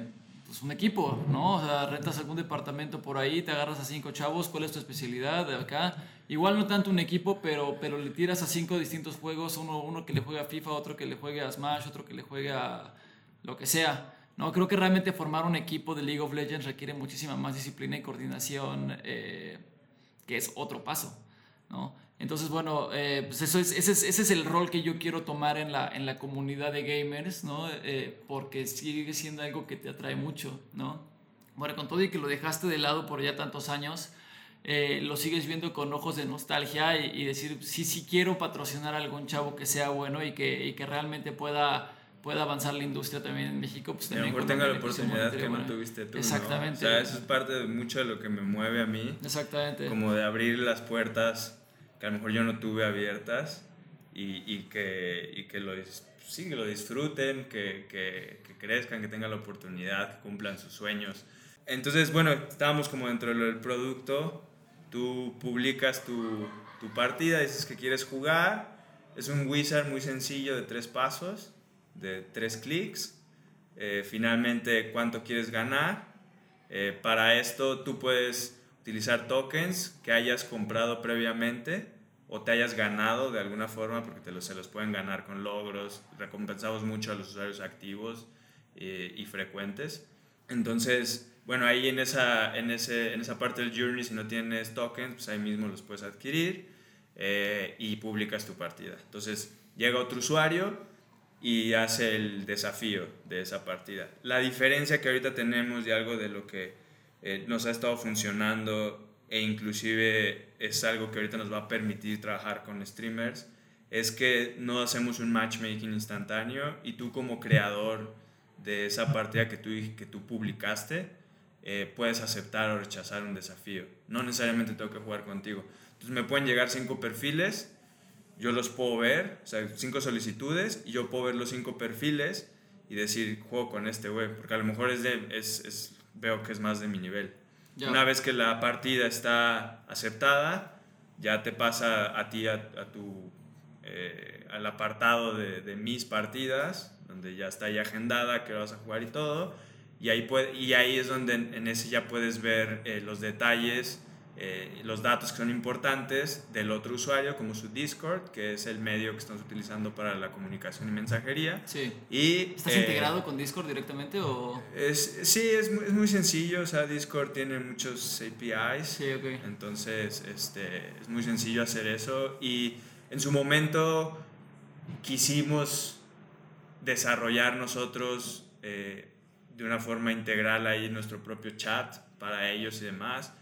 pues un equipo, ¿no? O sea, rentas algún departamento por ahí, te agarras a cinco chavos, ¿cuál es tu especialidad de acá? Igual no tanto un equipo, pero, pero le tiras a cinco distintos juegos, uno, uno que le juega a FIFA, otro que le juegue a Smash, otro que le juegue a lo que sea. No, creo que realmente formar un equipo de League of Legends requiere muchísima más disciplina y coordinación, eh, que es otro paso, ¿no? Entonces, bueno, eh, pues eso es, ese, es, ese es el rol que yo quiero tomar en la, en la comunidad de gamers, ¿no? Eh, porque sigue siendo algo que te atrae mucho, ¿no? Bueno, con todo y que lo dejaste de lado por ya tantos años, lo sigues viendo con ojos de nostalgia y, y decir, sí, sí quiero patrocinar a algún chavo que sea bueno y que, y que realmente pueda, pueda avanzar la industria también en México. Pues Y a lo también mejor tenga la oportunidad que no tuviste tú. ¿no? Exactamente. O sea, eso es parte de mucho de lo que me mueve a mí. Exactamente. Como de abrir las puertas que a lo mejor yo no tuve abiertas y, y que, y que lo, dis- sí, que lo disfruten, que, que, que crezcan, que tengan la oportunidad, que cumplan sus sueños. Entonces, bueno, estábamos como dentro del producto, tú publicas tu, tu partida, dices que quieres jugar, es un wizard muy sencillo de tres pasos, de tres clics, Eh, finalmente cuánto quieres ganar. Eh, para esto tú puedes utilizar tokens que hayas comprado previamente o te hayas ganado de alguna forma porque te los, se los pueden ganar con logros. Recompensamos mucho a los usuarios activos eh, y frecuentes. Entonces, bueno, ahí en esa, en, ese, en esa parte del journey, si no tienes tokens, pues ahí mismo los puedes adquirir y publicas tu partida. Entonces, llega otro usuario y hace el desafío de esa partida. La diferencia que ahorita tenemos de algo de lo que eh, nos ha estado funcionando e inclusive es algo que ahorita nos va a permitir trabajar con streamers es que no hacemos un matchmaking instantáneo y tú como creador de esa partida que tú, que tú publicaste eh, puedes aceptar o rechazar un desafío. No necesariamente tengo que jugar contigo. Entonces me pueden llegar cinco perfiles, yo los puedo ver, o sea, cinco solicitudes, y yo puedo ver los cinco perfiles y decir, juego con este güey, porque a lo mejor es de, es, es- veo que es más de mi nivel. Una vez que la partida está aceptada, ya te pasa a ti, a, a tu, eh, al apartado de, de mis partidas, donde ya está ya agendada, que vas a jugar y todo, y ahí, puede, y ahí es donde en, en ese ya puedes ver eh, los detalles, eh, los datos que son importantes del otro usuario, como su Discord, que es el medio que estamos utilizando para la comunicación y mensajería. Sí. Y, ¿Estás eh, integrado con Discord directamente o...? es, sí, es muy, es muy sencillo, o sea, Discord tiene muchos APIs, Sí, ok. entonces este, es muy sencillo hacer eso y en su momento quisimos desarrollar nosotros eh, de una forma integral ahí nuestro propio chat para ellos y demás,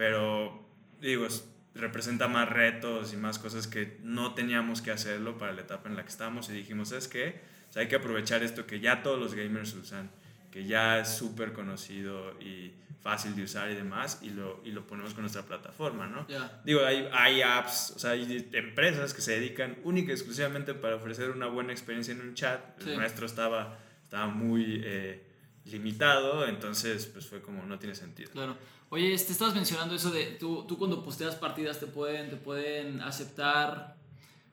pero digo, es- representa más retos y más cosas que no teníamos que hacerlo para la etapa en la que estamos y dijimos, es que hay que aprovechar esto que ya todos los gamers usan, que ya es súper conocido y fácil de usar y demás, y lo, y lo ponemos con nuestra plataforma, ¿no? Ya. Digo, hay, hay apps, o sea, hay empresas que se dedican única y exclusivamente para ofrecer una buena experiencia en un chat. Sí. El nuestro estaba, estaba muy eh, limitado, entonces pues fue como no tiene sentido. Claro. Oye, este, estabas mencionando eso de tú, tú cuando posteas partidas te pueden, te pueden aceptar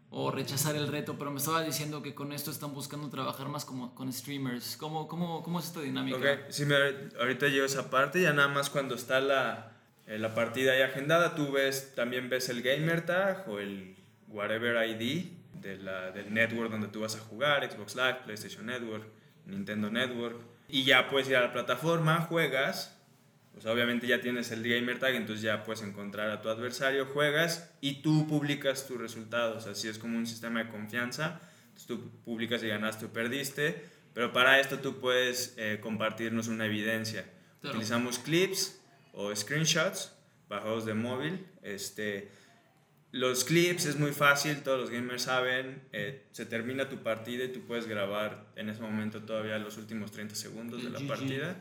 o rechazar el reto, pero me estabas diciendo que con esto están buscando trabajar más como con streamers. ¿Cómo, cómo, cómo es esta dinámica? Ok, sí, me, ahorita llevo esa parte, ya nada más cuando está la, eh, la partida ahí agendada, tú ves, también ves el gamer tag o el whatever ID de la, del network donde tú vas a jugar, Xbox Live, PlayStation Network, Nintendo Network, y ya puedes ir a la plataforma, juegas, pues obviamente ya tienes el gamer tag, entonces ya puedes encontrar a tu adversario, juegas y tú publicas tus resultados, así es como un sistema de confianza, entonces tú publicas si ganaste o perdiste, pero para esto tú puedes eh, compartirnos una evidencia. Claro. Utilizamos clips o screenshots bajados de móvil. Este, los clips es muy fácil, todos los gamers saben. eh, se termina tu partida y tú puedes grabar en ese momento todavía los últimos 30 segundos de la GG. partida.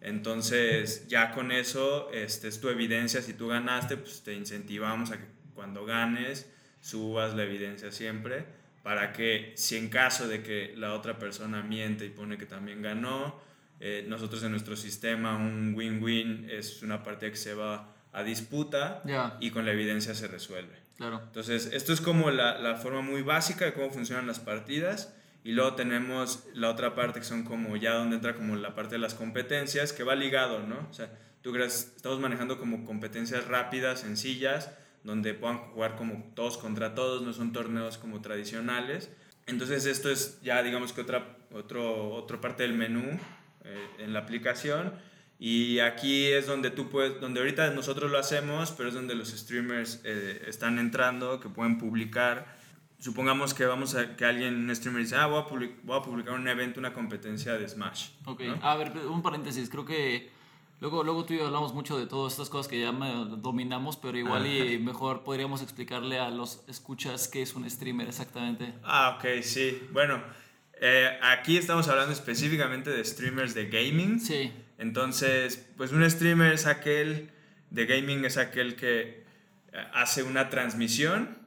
Entonces, ya con eso este, es tu evidencia. Si tú ganaste, pues te incentivamos a que cuando ganes subas la evidencia siempre para que si en caso de que la otra persona miente y pone que también ganó, eh, nosotros en nuestro sistema un win-win es una partida que se va a disputa y con la evidencia se resuelve. Claro. Entonces, esto es como la, la forma muy básica de cómo funcionan las partidas. Y luego tenemos la otra parte que son como ya donde entra como la parte de las competencias, que va ligado, ¿no? O sea, tú crees, estamos manejando como competencias rápidas, sencillas, donde puedan jugar como todos contra todos, no son torneos como tradicionales. Entonces esto es ya digamos que otra, otro, otra parte del menú eh, en la aplicación. Y aquí es donde tú puedes, donde ahorita nosotros lo hacemos, pero es donde los streamers eh, están entrando, que pueden publicar. Supongamos que vamos a que alguien, un streamer dice, ah, voy a, public- voy a publicar un evento, una competencia de Smash. Ok, ¿no? a ver, un paréntesis, creo que luego, luego tú y yo hablamos mucho de todas estas cosas que ya dominamos, pero igual y mejor podríamos explicarle a los escuchas qué es un streamer exactamente. Ah, ok, sí. Bueno, eh, aquí estamos hablando específicamente de streamers de gaming. Sí, Entonces, pues un streamer es aquel de gaming, es aquel que hace una transmisión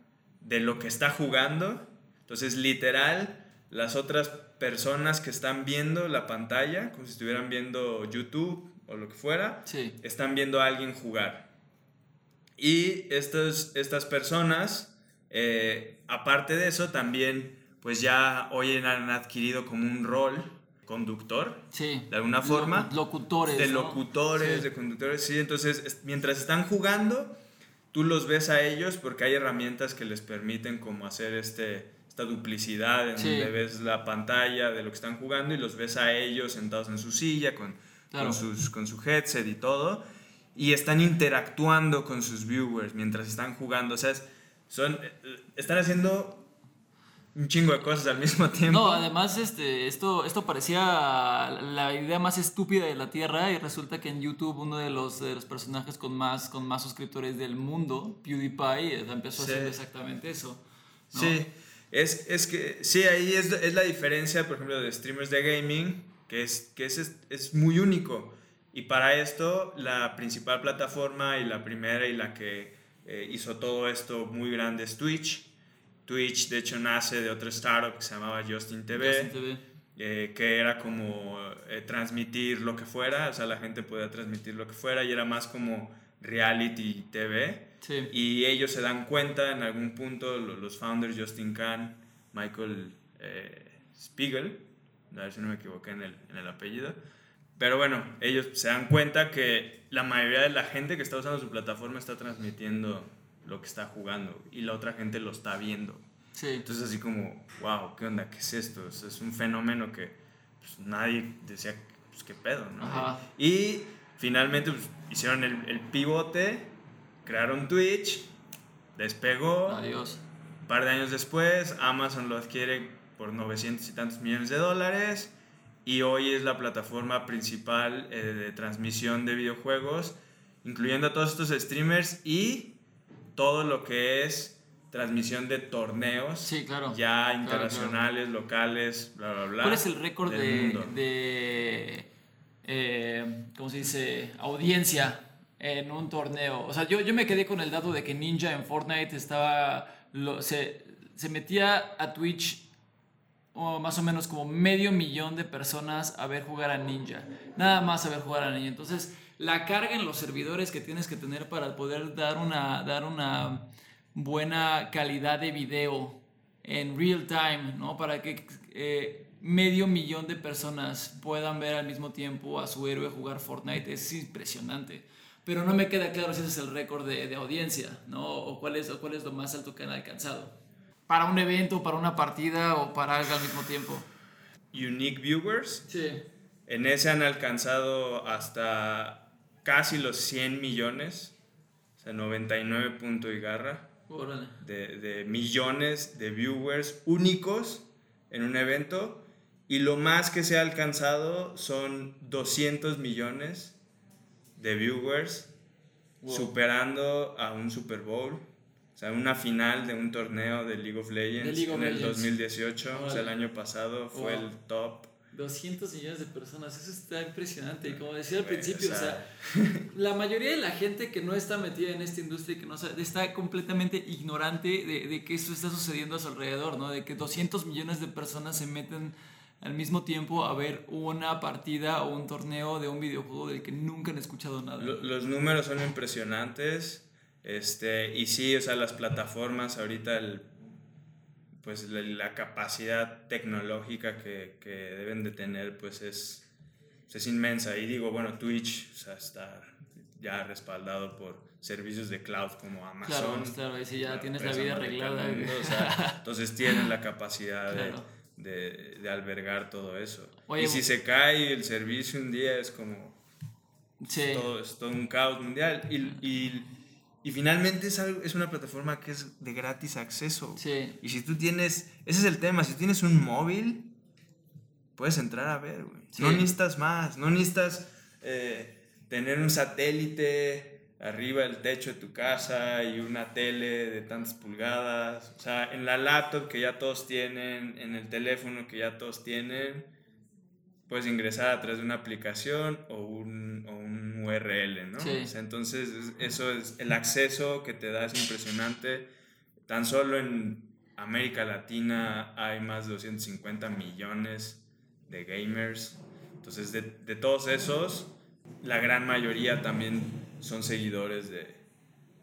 de lo que está jugando. Entonces, literal, las otras personas que están viendo la pantalla, como si estuvieran viendo YouTube o lo que fuera, sí, están viendo a alguien jugar. Y estos, estas personas, eh, aparte de eso, también pues ya hoy han adquirido como un rol conductor, sí. de alguna forma. Locu- Locutores. de ¿no? locutores, Sí. de conductores, sí. Entonces, es- mientras están jugando, tú los ves a ellos porque hay herramientas que les permiten como hacer este, esta duplicidad en Sí. donde ves la pantalla de lo que están jugando y los ves a ellos sentados en su silla con, Claro. con, sus, con su headset y todo. Y están interactuando con sus viewers mientras están jugando. O sea, es- son, eh, están haciendo un chingo de cosas al mismo tiempo. No, además este, esto, esto parecía la idea más estúpida de la Tierra y resulta que en YouTube uno de los, de los personajes con más, con más suscriptores del mundo, PewDiePie, eh, empezó Sí. haciendo exactamente eso. ¿no? Sí, es, es que sí, ahí es, es la diferencia, por ejemplo, de streamers de gaming, que es, que es, es muy único. Y para esto, la principal plataforma y la primera y la que eh, hizo todo esto muy grande es Twitch. Twitch, de hecho, nace de otro startup que se llamaba Justin TV, Justin TV. eh, que era como eh, transmitir lo que fuera, o sea, la gente podía transmitir lo que fuera y era más como reality TV. Sí. Y ellos se dan cuenta en algún punto, lo- los founders, Justin Kahn, Michael eh, Spiegel, a ver si no me equivoqué en el, en el apellido, pero bueno, ellos se dan cuenta que la mayoría de la gente que está usando su plataforma está transmitiendo lo que está jugando y la otra gente lo está viendo. Sí. Entonces así como, wow, ¿qué onda? ¿Qué es esto? O sea, es un fenómeno que pues, nadie decía, pues qué pedo, ¿no? Ajá. Y finalmente pues, hicieron el, el pivote, crearon Twitch, despegó. Adiós. Un par de años después, Amazon lo adquiere por 900 y tantos millones de dólares y hoy es la plataforma principal eh, de transmisión de videojuegos, incluyendo a todos estos streamers y todo lo que es transmisión de torneos Sí, claro. ya Claro, internacionales, locales, bla, bla, bla. ¿Cuál es el récord de, de eh, ¿cómo se dice? Audiencia en un torneo. O sea, yo, yo me quedé con el dato de que Ninja en Fortnite estaba, lo- se, se metía a Twitch o más o menos como medio millón de personas a ver jugar a Ninja. Nada más a ver jugar a Ninja. Entonces, la carga en los servidores que tienes que tener para poder dar una, dar una buena calidad de video en real time, ¿no? Para que eh, medio millón de personas puedan ver al mismo tiempo a su héroe jugar Fortnite es impresionante. Pero no me queda claro si ese es el récord de, de audiencia, ¿no? O cuál, es, o cuál es lo más alto que han alcanzado. Para un evento, para una partida o para algo al mismo tiempo. Unique viewers, Sí. en ese han alcanzado hasta casi los 100 millones, o sea, 99 punto y garra. De, de millones de viewers únicos en un evento y lo más que se ha alcanzado son 200 millones de viewers, superando a un Super Bowl. O sea, una final de un torneo de League of Legends League of en el Legends. 2018, o sea, el año pasado fue Wow. el top. 200 millones de personas, eso está impresionante. Y como decía al principio, o sea, la mayoría de la gente que no está metida en esta industria y que no sabe, está completamente ignorante de, de que esto está sucediendo a su alrededor, ¿no? De que 200 millones de personas se meten al mismo tiempo a ver una partida o un torneo de un videojuego del que nunca han escuchado nada. Lo- los números son impresionantes. Este, y sí, o sea, las plataformas ahorita, el- pues la, la capacidad tecnológica que, que deben de tener, pues es, es inmensa. Y digo, bueno, Twitch o sea, está ya respaldado por servicios de cloud como Amazon. Claro, claro, ahí sí ya tienes la empresa vida arreglada. mundo, o sea, entonces tienen la capacidad de- Claro. de, de albergar todo eso. Oye, y si se cae el servicio un día es como Sí. todo, es todo un caos mundial. Y, y, y finalmente es, algo, es una plataforma que es de gratis acceso. Sí. Y si tú tienes, ese es el tema, si tienes un móvil, puedes entrar a ver, güey. Sí. No necesitas más, no necesitas eh, tener un satélite arriba del techo de tu casa y una tele de tantas pulgadas. O sea, en la laptop que ya todos tienen, en el teléfono que ya todos tienen, puedes ingresar a través de una aplicación o un, o un URL, ¿no? Sí. O sea, entonces, es- eso es, el acceso que te da es impresionante. Tan solo en América Latina hay más de 250 millones de gamers. Entonces, de, de todos esos, la gran mayoría también son seguidores de,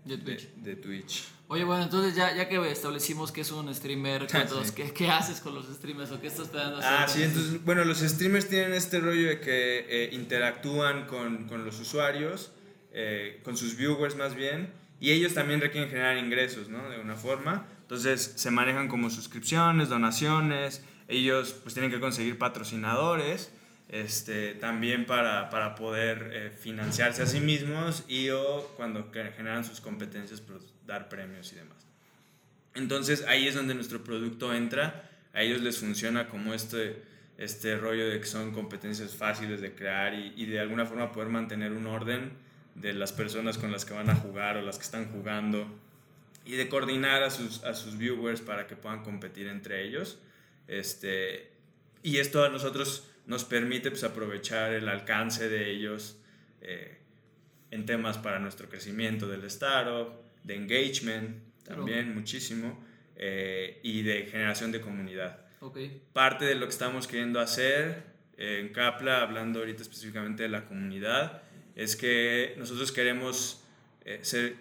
de de, Twitch. de Twitch. Oye, bueno, entonces ya, ya que establecimos que es un streamer, Sí. ¿qué, qué haces con los streamers o qué estás esperando hacer? Ah, sí, entonces, bueno, los streamers tienen este rollo de que eh, interactúan con, con los usuarios, eh, con sus viewers más bien, y ellos también requieren generar ingresos, ¿no? De una forma. Entonces, se manejan como suscripciones, donaciones, ellos pues tienen que conseguir patrocinadores, este, también para, para poder eh, financiarse a sí mismos y o cuando generan sus competencias, pues, dar premios y demás. Entonces ahí es donde nuestro producto entra, a ellos les funciona como este, este rollo de que son competencias fáciles de crear y, y de alguna forma poder mantener un orden de las personas con las que van a jugar o las que están jugando y de coordinar a sus, a sus viewers para que puedan competir entre ellos. Este, y esto a nosotros nos permite pues, aprovechar el alcance de ellos eh, en temas para nuestro crecimiento del startup, de engagement también muchísimo, eh, y de generación de comunidad. Ok, Parte de lo que estamos queriendo hacer eh, en Capla, hablando ahorita específicamente de la comunidad, es que nosotros queremos eh, ser,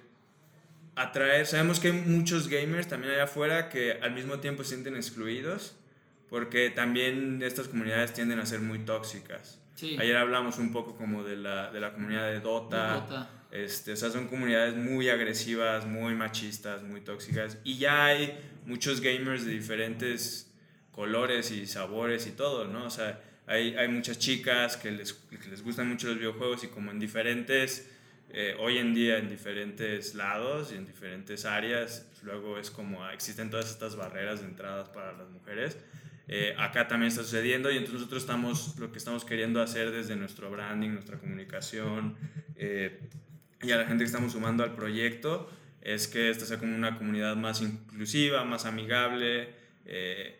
atraer, sabemos que hay muchos gamers también allá afuera que al mismo tiempo se sienten excluidos, porque también estas comunidades tienden a ser muy tóxicas. Sí. Ayer hablamos un poco como de la, de la comunidad de Dota. Dota. Este, o sea, son comunidades muy agresivas, muy machistas, muy tóxicas. Y ya hay muchos gamers de diferentes colores y sabores y todo, ¿no? O sea, hay, hay muchas chicas que les, que les gustan mucho los videojuegos y como en diferentes, eh, hoy en día en diferentes lados y en diferentes áreas, luego es como ah, existen todas estas barreras de entradas para las mujeres. Eh, acá también está sucediendo y entonces nosotros estamos, lo que estamos queriendo hacer desde nuestro branding, nuestra comunicación eh, y a la gente que estamos sumando al proyecto es que esta sea como una comunidad más inclusiva, más amigable, eh,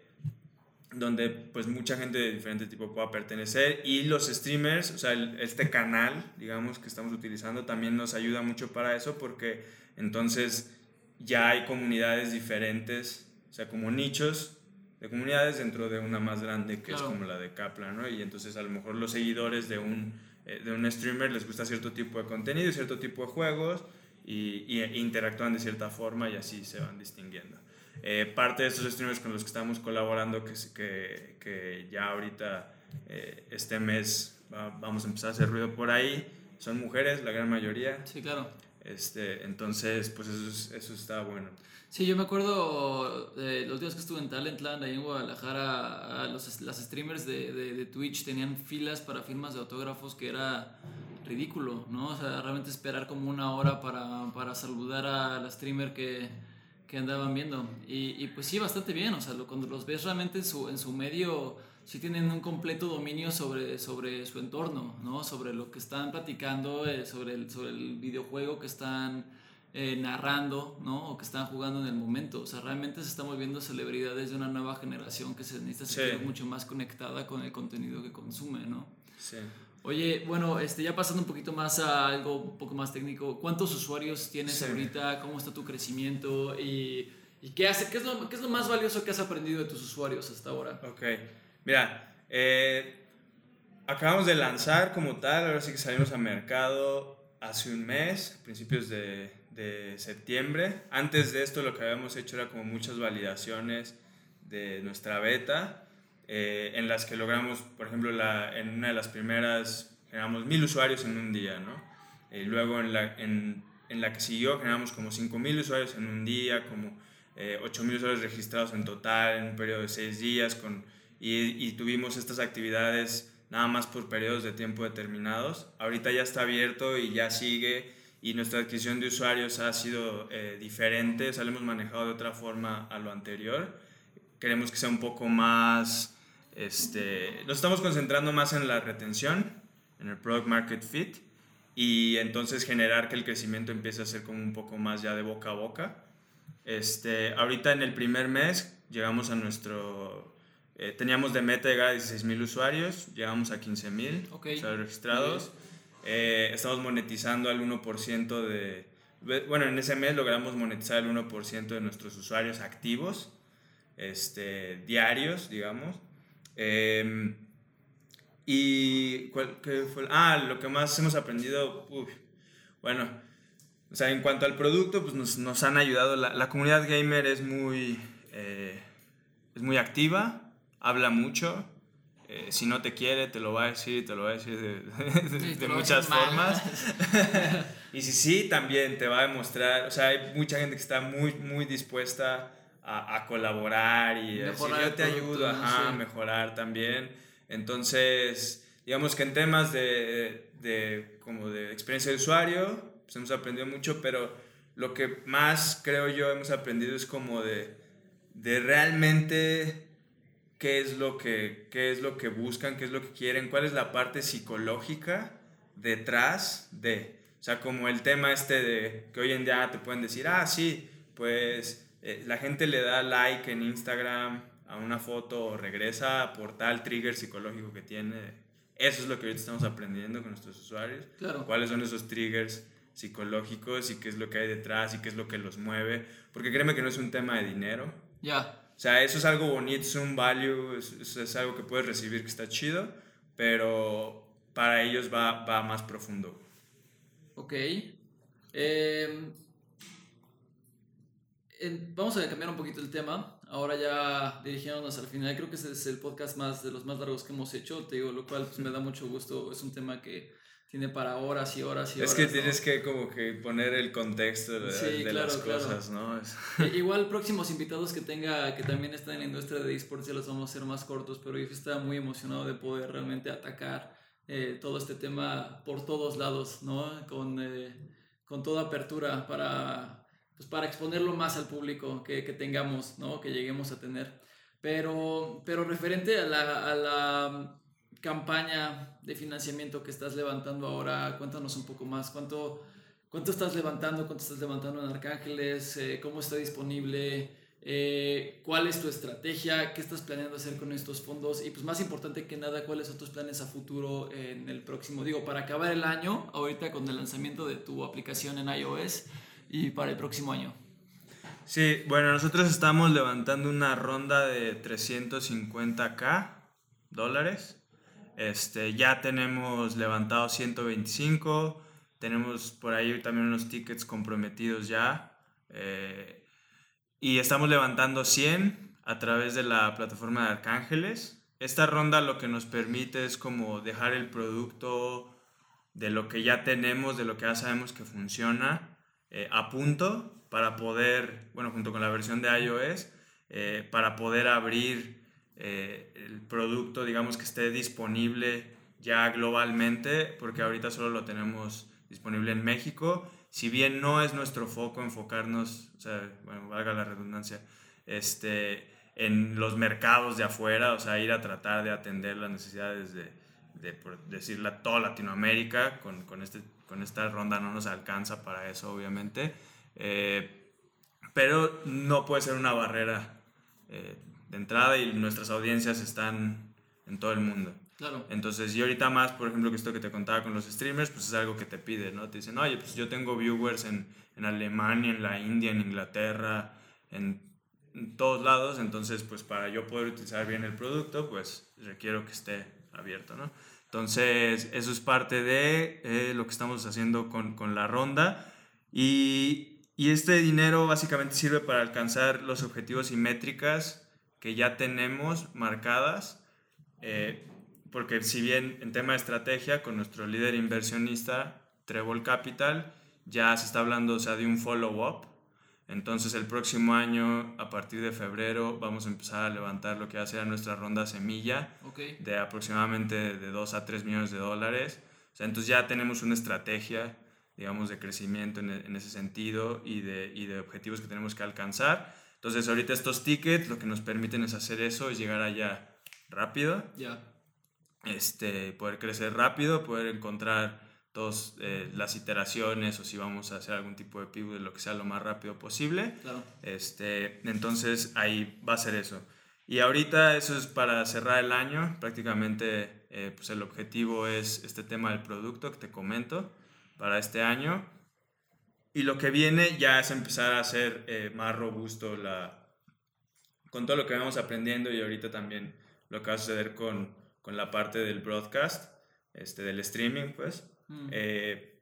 donde pues mucha gente de diferente tipo pueda pertenecer y los streamers, o sea, este canal, digamos, que estamos utilizando también nos ayuda mucho para eso porque entonces ya hay comunidades diferentes, o sea, como nichos de comunidades dentro de una más grande que Claro. es como la de Kaplan, ¿no? Y entonces a lo mejor los seguidores de un, eh, de un streamer les gusta cierto tipo de contenido, cierto tipo de juegos y, y interactúan de cierta forma y así se van distinguiendo. Eh, parte de estos streamers con los que estamos colaborando, que, que, que ya ahorita eh, este mes va- vamos a empezar a hacer ruido por ahí, son mujeres, la gran mayoría. Sí, claro. Este, entonces, pues eso, es- eso está bueno. Sí, yo me acuerdo de los días que estuve en Talentland, ahí en Guadalajara, a los, las streamers de, de, de Twitch tenían filas para firmas de autógrafos que era ridículo, ¿no? O sea, realmente esperar como una hora para, para saludar a la streamer que, que andaban viendo. Y, y, pues sí, bastante bien, o sea, lo, cuando los ves realmente en su, en su medio, sí tienen un completo dominio sobre, sobre su entorno, ¿no? Sobre lo que están platicando, eh, sobre, el, sobre el videojuego que están eh, narrando, ¿no? O que están jugando en el momento. O sea, realmente se están volviendo celebridades de una nueva generación que se necesita ser mucho más conectada con el contenido que consume, ¿no? Sí. Oye, bueno, este, ya pasando un poquito más a algo un poco más técnico, ¿cuántos usuarios tienes ahorita? ¿Cómo está tu crecimiento? ¿Y, y qué, hace, qué, es lo, qué es lo más valioso que has aprendido de tus usuarios hasta ahora? Ok, mira, eh, acabamos de lanzar como tal, ahora sí que salimos a mercado hace un mes, principios de, de septiembre. Antes de esto lo que habíamos hecho era como muchas validaciones de nuestra beta eh, en las que logramos, por ejemplo, la, en una de las primeras generamos mil usuarios en un día, ¿no? Y eh, luego en la, en, en la que siguió generamos como 5.000 usuarios en un día, como eh, 8.000 usuarios registrados en total en un periodo de 6 días, con, y, y, tuvimos estas actividades nada más por periodos de tiempo determinados. Ahorita ya está abierto y ya sigue y nuestra adquisición de usuarios ha sido eh, diferente, o sea, lo hemos manejado de otra forma a lo anterior. Queremos que sea un poco más este, nos estamos concentrando más en la retención, en el product market fit, y entonces generar que el crecimiento empiece a ser como un poco más ya de boca a boca. Este, ahorita en el primer mes llegamos a nuestro... Eh, teníamos de meta llegar a 16.000 usuarios, llegamos a 15.000 okay. usuarios registrados. Eh, estamos monetizando al 1% de... Bueno, en ese mes logramos monetizar el 1% de nuestros usuarios activos, este, diarios, digamos. Em, y ¿cuál, qué fue? Ah, lo que más hemos aprendido, bueno, o sea, en cuanto al producto, pues nos, nos han ayudado, la, la, comunidad gamer es muy, eh, es muy activa, habla mucho, eh, si no te quiere, te lo va a decir, te lo va a decir de, de, de muchas formas. y si sí, también te va a demostrar, o sea, hay mucha gente que está muy, muy dispuesta a, a colaborar y decir, yo te ayudo a mejorar también. Entonces, digamos que en temas de, de, como de experiencia de usuario, pues hemos aprendido mucho, pero lo que más creo yo hemos aprendido es como de, de realmente qué es, lo que, qué es lo que buscan, qué es lo que quieren, cuál es la parte psicológica detrás de, o sea, como el tema este de que hoy en día te pueden decir, ah, sí, pues eh, la gente le da like en Instagram a una foto o regresa por tal trigger psicológico que tiene. Eso es lo que ahorita estamos aprendiendo con nuestros usuarios. Claro. ¿Cuáles son esos triggers psicológicos y qué es lo que hay detrás y qué es lo que los mueve? Porque créeme que no es un tema de dinero. Ya. O sea, eso es algo bonito, es un value, es, es, algo que puedes recibir que está chido, pero para ellos va, va más profundo. Ok. Eh, vamos a cambiar un poquito el tema. Ahora ya dirigiéndonos al final, creo que ese es el podcast más de los más largos que hemos hecho, te digo, lo cual pues, me da mucho gusto. Es un tema que tiene para horas y horas y horas. Es que tienes que como que poner el contexto de, sí, de claro, las cosas, claro. ¿no? Igual próximos invitados que tenga que también están en la industria de esports ya los vamos a hacer más cortos, pero yo estaba muy emocionado de poder realmente atacar eh, todo este tema por todos lados, ¿no? Con, eh, con toda apertura para pues para exponerlo más al público que, que tengamos, ¿no? que lleguemos a tener. Pero, pero referente a la, a la campaña de financiamiento que estás levantando ahora, cuéntanos un poco más. ¿Cuánto, cuánto estás levantando? ¿Cuánto estás levantando en Arcángeles? Eh, ¿Cómo está disponible? Eh, ¿Cuál es tu estrategia? ¿Qué estás planeando hacer con estos fondos? Y pues más importante que nada, ¿cuáles son tus planes a futuro en el próximo? Digo, para acabar el año, ahorita con el lanzamiento de tu aplicación en iOS y para el próximo año? Sí, bueno, nosotros estamos levantando una ronda de 350k dólares. Este, ya tenemos levantado 125, tenemos por ahí también unos tickets comprometidos ya. Eh, y estamos levantando 100 a través de la plataforma de Arcángeles. Esta ronda lo que nos permite es como dejar el producto de lo que ya tenemos, de lo que ya sabemos que funciona, eh, a punto para poder, bueno, junto con la versión de iOS, eh, para poder abrir eh, el producto, digamos que esté disponible ya globalmente, porque ahorita solo lo tenemos disponible en México. si bien no es nuestro foco enfocarnos, o sea, bueno, valga la redundancia, este, en los mercados de afuera, o sea, ir a tratar de atender las necesidades de, de por decirlo, toda Latinoamérica, con, con, este, con esta ronda no nos alcanza para eso, obviamente, eh, pero no puede ser una barrera eh, de entrada y nuestras audiencias están en todo el mundo. Claro. Entonces, y ahorita más, por ejemplo, que esto que te contaba con los streamers, pues es algo que te pide, ¿no? Te dicen, oye, pues yo tengo viewers en, en Alemania, en la India, en Inglaterra, en, en todos lados, entonces, pues para yo poder utilizar bien el producto, pues requiero que esté abierto, ¿no? Entonces, eso es parte de eh, lo que estamos haciendo con, con la ronda. Y, y, este dinero básicamente sirve para alcanzar los objetivos y métricas que ya tenemos marcadas. Eh, porque si bien en tema de estrategia, con nuestro líder inversionista, Trevor Capital, ya se está hablando o sea, de un follow-up entonces el próximo año, a partir de febrero, vamos a empezar a levantar lo que va a ser nuestra ronda semilla okay. de aproximadamente de 2 a 3 millones de dólares. O sea, entonces ya tenemos una estrategia, digamos, de crecimiento en, en ese sentido y de, y de, objetivos que tenemos que alcanzar. Entonces ahorita estos tickets lo que nos permiten es hacer eso, es llegar allá rápido. Ya. Yeah. Este, poder crecer rápido, poder encontrar todas eh, las iteraciones o si vamos a hacer algún tipo de pivot, lo que sea lo más rápido posible. Claro. Este, entonces ahí va a ser eso. Y ahorita eso es para cerrar el año. Prácticamente eh, pues el objetivo es este tema del producto que te comento para este año. Y lo que viene ya es empezar a hacer eh, más robusto la, con todo lo que vamos aprendiendo y ahorita también lo que va a suceder con, con la parte del broadcast, este, del streaming, pues Mm. eh,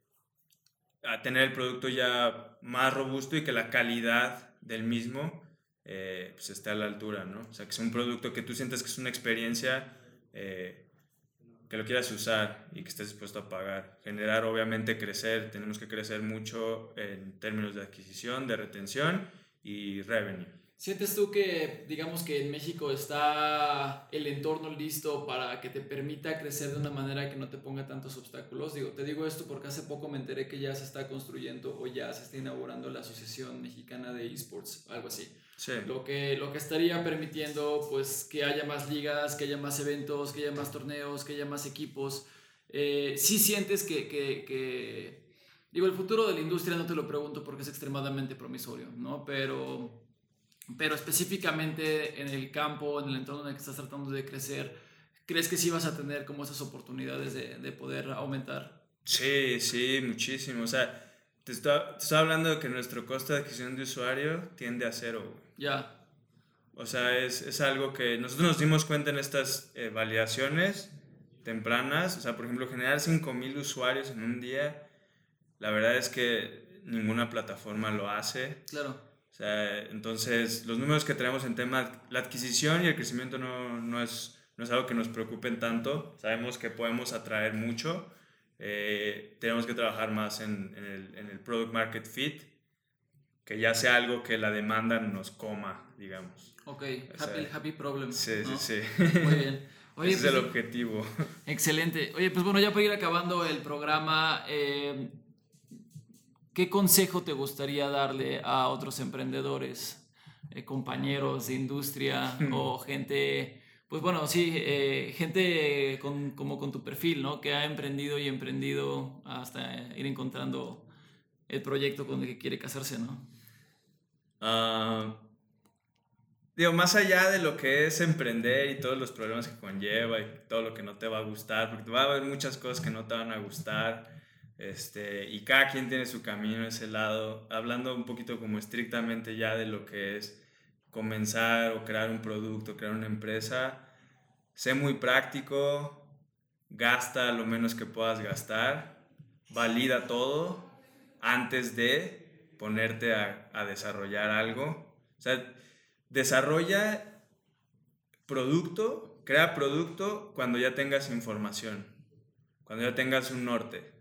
a tener el producto ya más robusto y que la calidad del mismo eh, pues esté a la altura, ¿no? O sea, que es un producto que tú sientes que es una experiencia eh, que lo quieras usar y que estés dispuesto a pagar. Generar, obviamente, crecer, tenemos que crecer mucho en términos de adquisición, de retención y revenue. ¿Sientes tú que, digamos que en México está el entorno listo para que te permita crecer de una manera que no te ponga tantos obstáculos? Digo, te digo esto porque hace poco me enteré que ya se está construyendo o ya se está inaugurando la Asociación Mexicana de Esports, algo así. Sí. Lo que, lo que estaría permitiendo pues que haya más ligas, que haya más eventos, que haya más torneos, que haya más equipos. Eh, sí sientes que, que, que, digo, el futuro de la industria no te lo pregunto porque es extremadamente promisorio, ¿no? Pero pero específicamente en el campo, en el entorno en el que estás tratando de crecer, ¿crees que sí vas a tener como esas oportunidades de, de poder aumentar? Sí, sí, muchísimo. O sea, te estoy, te estoy, hablando de que nuestro costo de adquisición de usuario tiende a cero. Ya. O sea, es, es, algo que nosotros nos dimos cuenta en estas eh, validaciones tempranas. O sea, por ejemplo, generar 5.000 usuarios en un día, la verdad es que ninguna plataforma lo hace. Claro. O sea, entonces, los números que tenemos en tema, la adquisición y el crecimiento no, no, es, no es algo que nos preocupen tanto. Sabemos que podemos atraer mucho. Eh, tenemos que trabajar más en, en, el, en, el, product market fit, que ya sea algo que la demanda nos coma, digamos. Ok, o sea, happy, happy problem. Sí, ¿no? sí, sí. Muy bien. Oye, Ese pues, es el objetivo. Excelente. Oye, pues bueno, ya para ir acabando el programa, eh, ¿Qué consejo te gustaría darle a otros emprendedores, eh, compañeros de industria o gente, pues bueno, sí, eh, gente con, como con tu perfil, ¿no? Que ha emprendido y emprendido hasta ir encontrando el proyecto con el que quiere casarse, ¿no? Uh, digo, más allá de lo que es emprender y todos los problemas que conlleva y todo lo que no te va a gustar, porque va a haber muchas cosas que no te van a gustar este, y cada quien tiene su camino ese lado, hablando un poquito como estrictamente ya de lo que es comenzar o crear un producto, crear una empresa, sé muy práctico, gasta lo menos que puedas gastar, valida todo antes de ponerte a, a desarrollar algo. O sea, desarrolla producto, crea producto cuando ya tengas información, cuando ya tengas un norte.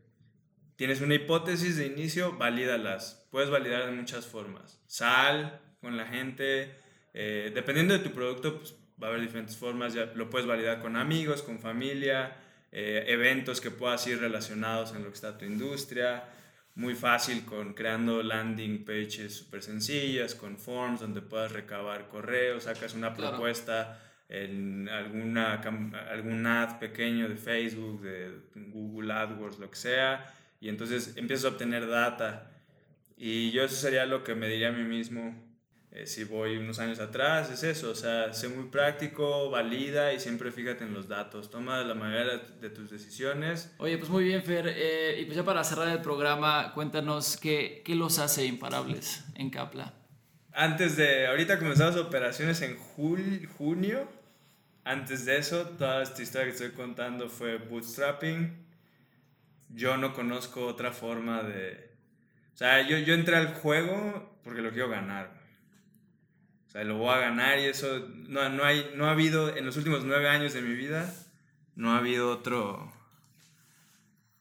Tienes una hipótesis de inicio, valídalas. Puedes validar de muchas formas. Sal con la gente. Eh, dependiendo de tu producto, pues, va a haber diferentes formas. Ya lo puedes validar con amigos, con familia, eh, eventos que puedas ir relacionados en lo que está tu industria. muy fácil con creando landing pages súper sencillas, con forms donde puedas recabar correos, sacas una Claro. propuesta en alguna, algún ad pequeño de Facebook, de Google AdWords, lo que sea, y entonces empiezas a obtener data. Y yo eso sería lo que me diría a mí mismo eh, si voy unos años atrás, es eso, o sea, sé muy práctico, valida y siempre fíjate en los datos, toma la manera de tus decisiones. Oye, pues muy bien, Fer. eh, y pues ya para cerrar el programa, cuéntanos qué, qué los hace imparables en Capla. Antes de, ahorita comenzamos operaciones en jul- junio, antes de eso, toda esta historia que estoy contando fue bootstrapping. Yo no conozco otra forma de... O sea, yo, yo entré al juego porque lo quiero ganar. O sea, lo voy a ganar y eso... No, no, hay, no ha habido, en los últimos nueve años de mi vida, no ha habido otro,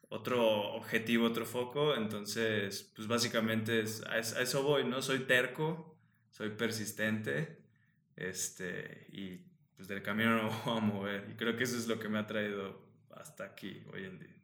otro objetivo, otro foco. Entonces, pues básicamente es, a, es- a eso voy, ¿no? Soy terco, soy persistente, este, y pues del camino no voy a mover. Y creo que eso es lo que me ha traído hasta aquí hoy en día.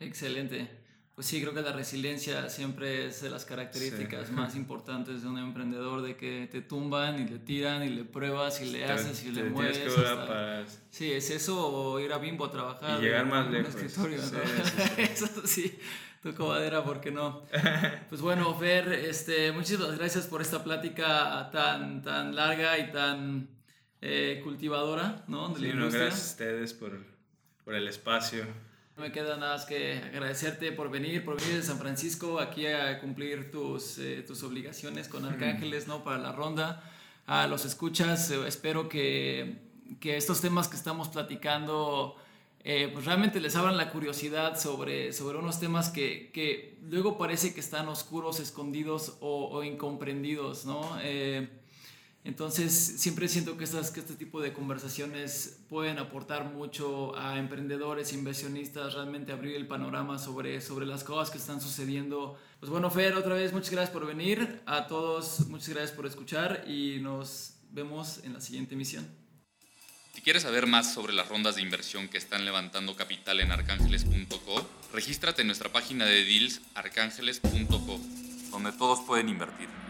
Excelente. Pues sí, creo que la resiliencia siempre es de las características Sí. más importantes de un emprendedor, de que te tumban y le tiran y le pruebas y le Te- haces y te le tienes mueves. que hasta- parar. Sí, es eso o ir a Bimbo a trabajar. Y llegar en más lejos. escritorio. Sí, sí, eso sí, toco madera, ¿por qué no? Pues bueno, Fer, este, muchísimas gracias por esta plática tan, tan larga y tan eh, cultivadora, ¿no? De la no, gracias a ustedes por, por el espacio. No me queda nada más que agradecerte por venir, por venir de San Francisco aquí a cumplir tus, eh, tus obligaciones con Arcángeles, ¿no? Para la ronda. A los escuchas, eh, espero que, que estos temas que estamos platicando, eh, pues realmente les abran la curiosidad sobre, sobre unos temas que, que luego parece que están oscuros, escondidos o, o incomprendidos, ¿no? Entonces, siempre siento que, estas, que este tipo de conversaciones pueden aportar mucho a emprendedores, inversionistas, realmente abrir el panorama sobre, sobre las cosas que están sucediendo. Pues bueno, Fer, otra vez muchas gracias por venir. A todos, muchas gracias por escuchar y nos vemos en la siguiente emisión. Si quieres saber más sobre las rondas de inversión que están levantando capital en arcángeles.co, regístrate en nuestra página de deals arcángeles.co, donde todos pueden invertir.